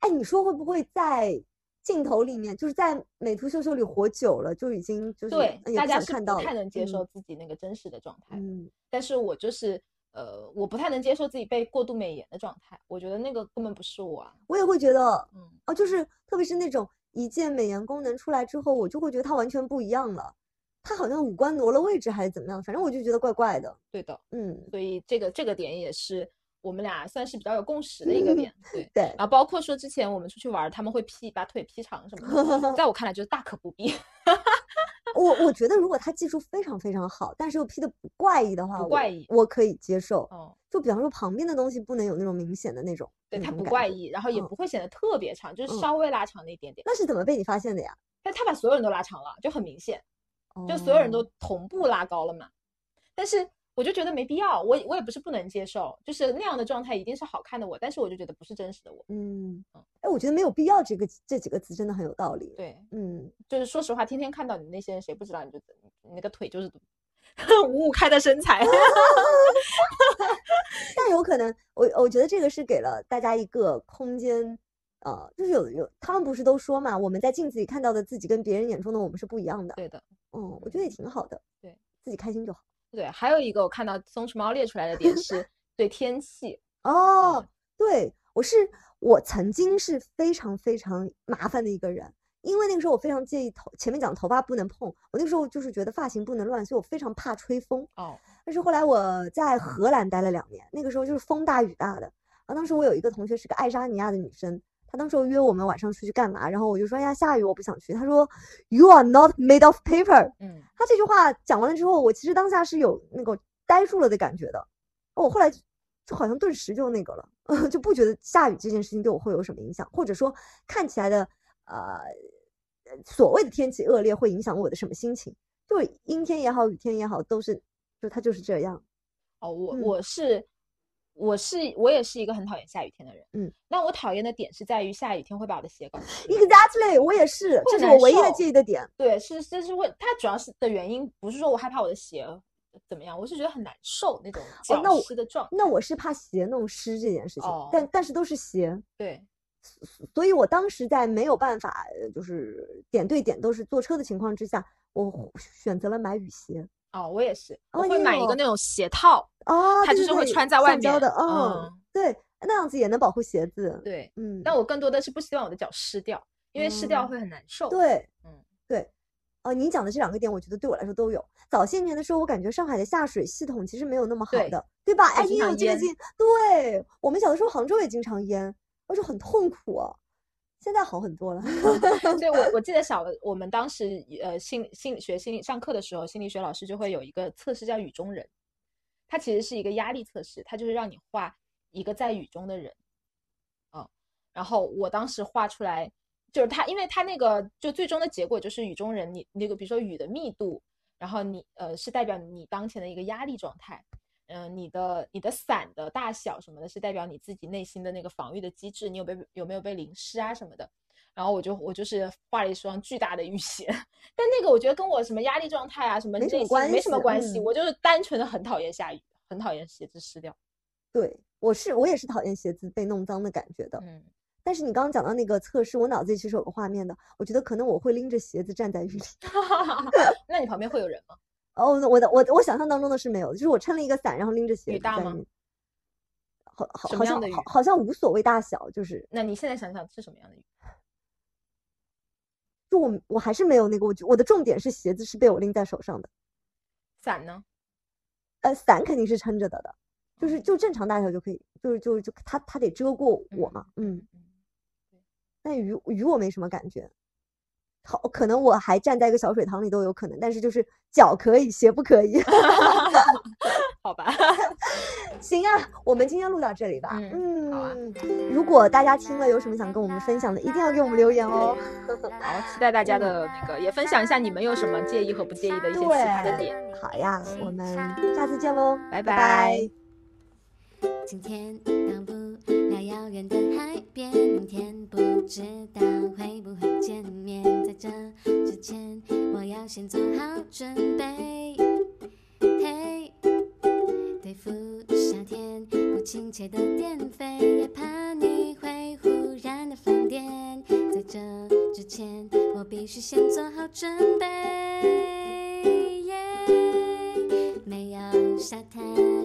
哎，你说会不会在？镜头里面就是在美图秀秀里活久了，就已经就是对大家是不太能接受自己那个真实的状态。嗯，但是我就是呃，我不太能接受自己被过度美颜的状态，我觉得那个根本不是我。啊。我也会觉得，嗯，哦，就是特别是那种一键美颜功能出来之后，我就会觉得它完全不一样了，它好像五官挪了位置还是怎么样，反正我就觉得怪怪的。对的，嗯，所以这个这个点也是。我们俩算是比较有共识的一个点，对对。然后包括说之前我们出去玩，他们会 P 把腿 P 长什么的，在我看来就是大可不必。我我觉得如果他技术非常非常好，但是又 P 的不怪异的话，不怪异，我可以接受。哦，就比方说旁边的东西不能有那种明显的那种，对，它不怪异，然后也不会显得特别长，就是稍微拉长了一点点。那是怎么被你发现的呀？但他把所有人都拉长了，就很明显，就所有人都同步拉高了嘛。但是。我就觉得没必要，我我也不是不能接受，就是那样的状态一定是好看的我，但是我就觉得不是真实的我。嗯嗯，哎，我觉得没有必要，这个这几个字真的很有道理。对，嗯，就是说实话，天天看到你那些人，谁不知道你就你那个腿就是 五五开的身材。但有可能，我我觉得这个是给了大家一个空间，呃，就是有有他们不是都说嘛，我们在镜子里看到的自己跟别人眼中的我们是不一样的。对的，嗯，我觉得也挺好的。对，自己开心就好。对，还有一个我看到松弛猫列出来的点是 对天气哦，对我是我曾经是非常非常麻烦的一个人，因为那个时候我非常介意头前面讲头发不能碰，我那个时候就是觉得发型不能乱，所以我非常怕吹风哦。但是后来我在荷兰待了两年，那个时候就是风大雨大的，啊，当时我有一个同学是个爱沙尼亚的女生。他当时约我们晚上出去干嘛，然后我就说：“哎呀，下雨，我不想去。”他说：“You are not made of paper。”嗯，他这句话讲完了之后，我其实当下是有那个呆住了的感觉的。我后来就好像顿时就那个了，就不觉得下雨这件事情对我会有什么影响，或者说看起来的呃所谓的天气恶劣会影响我的什么心情？就阴天也好，雨天也好，都是就它就是这样。哦，我我是。我是我也是一个很讨厌下雨天的人，嗯，那我讨厌的点是在于下雨天会把我的鞋搞湿。Exactly，我也是，这是我唯一的介意的点。对，是这是为它主要是的原因，不是说我害怕我的鞋怎么样，我是觉得很难受那种脚湿的状。那我是怕鞋弄湿这件事情，但但是都是鞋。对，所以我当时在没有办法就是点对点都是坐车的情况之下，我选择了买雨鞋。哦，我也是，我会买一个那种鞋套哦，它就是会穿在外面的，嗯，对，那样子也能保护鞋子，对，嗯，但我更多的是不希望我的脚湿掉，因为湿掉会很难受，对，嗯，对，哦，你讲的这两个点，我觉得对我来说都有。早些年的时候，我感觉上海的下水系统其实没有那么好的，对吧？哎，你有这个经对我们小的时候，杭州也经常淹，而且很痛苦。现在好很多了，所以我我记得小的 我们当时呃心心理学心理上课的时候，心理学老师就会有一个测试叫雨中人，它其实是一个压力测试，它就是让你画一个在雨中的人，嗯，然后我当时画出来就是它，因为它那个就最终的结果就是雨中人，你那个比如说雨的密度，然后你呃是代表你当前的一个压力状态。嗯，你的你的伞的大小什么的，是代表你自己内心的那个防御的机制，你有被有没有被淋湿啊什么的。然后我就我就是画了一双巨大的雨鞋，但那个我觉得跟我什么压力状态啊什么没什么关系，没什么关系。我就是单纯的很讨厌下雨，很讨厌鞋子湿掉。对，我是我也是讨厌鞋子被弄脏的感觉的。嗯，但是你刚刚讲到那个测试，我脑子里其实有个画面的，我觉得可能我会拎着鞋子站在雨里。那你旁边会有人吗？哦，我的我我想象当中的是没有的，就是我撑了一个伞，然后拎着鞋。雨大吗？好，好，好像好，好像无所谓大小，就是。那你现在想想是什么样的雨？就我我还是没有那个，我我的重点是鞋子是被我拎在手上的。伞呢？呃，伞肯定是撑着的的。就是就正常大小就可以，就是就是就它它得遮过我嘛，嗯。但雨雨我没什么感觉，好，可能我还站在一个小水塘里都有可能，但是就是脚可以，鞋不可以。好吧，行啊，我们今天录到这里吧。嗯，好啊。如果大家听了有什么想跟我们分享的，一定要给我们留言哦。好，期待大家的那个，也分享一下你们有什么介意和不介意的一些其他的点。好呀，我们下次见喽，拜拜。今天了遥远的海边，明天不知道会不会见面。在这之前，我要先做好准备。嘿，对付夏天不亲切的电费，也怕你会忽然的放电。在这之前，我必须先做好准备。没有沙滩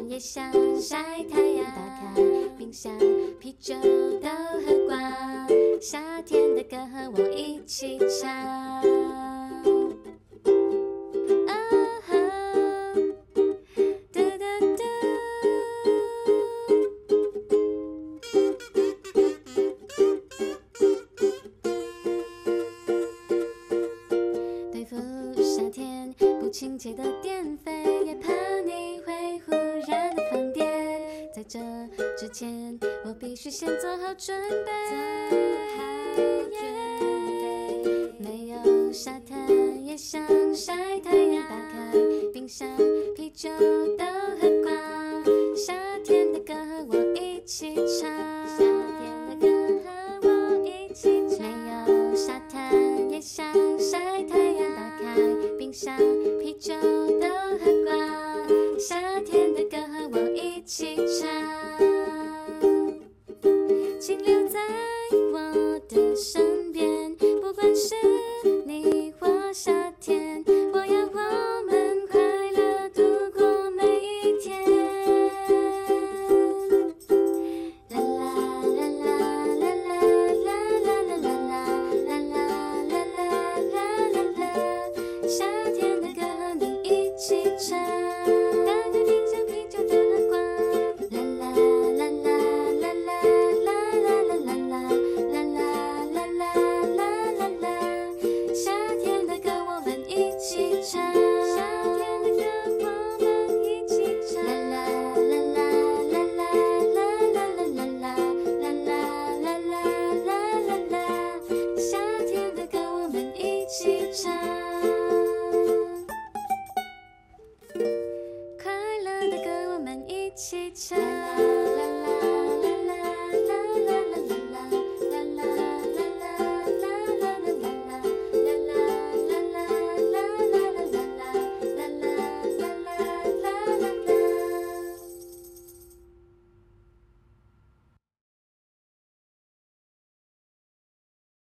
也想晒太阳，打开冰箱，啤酒都喝光，夏天的歌和我一起唱。准备，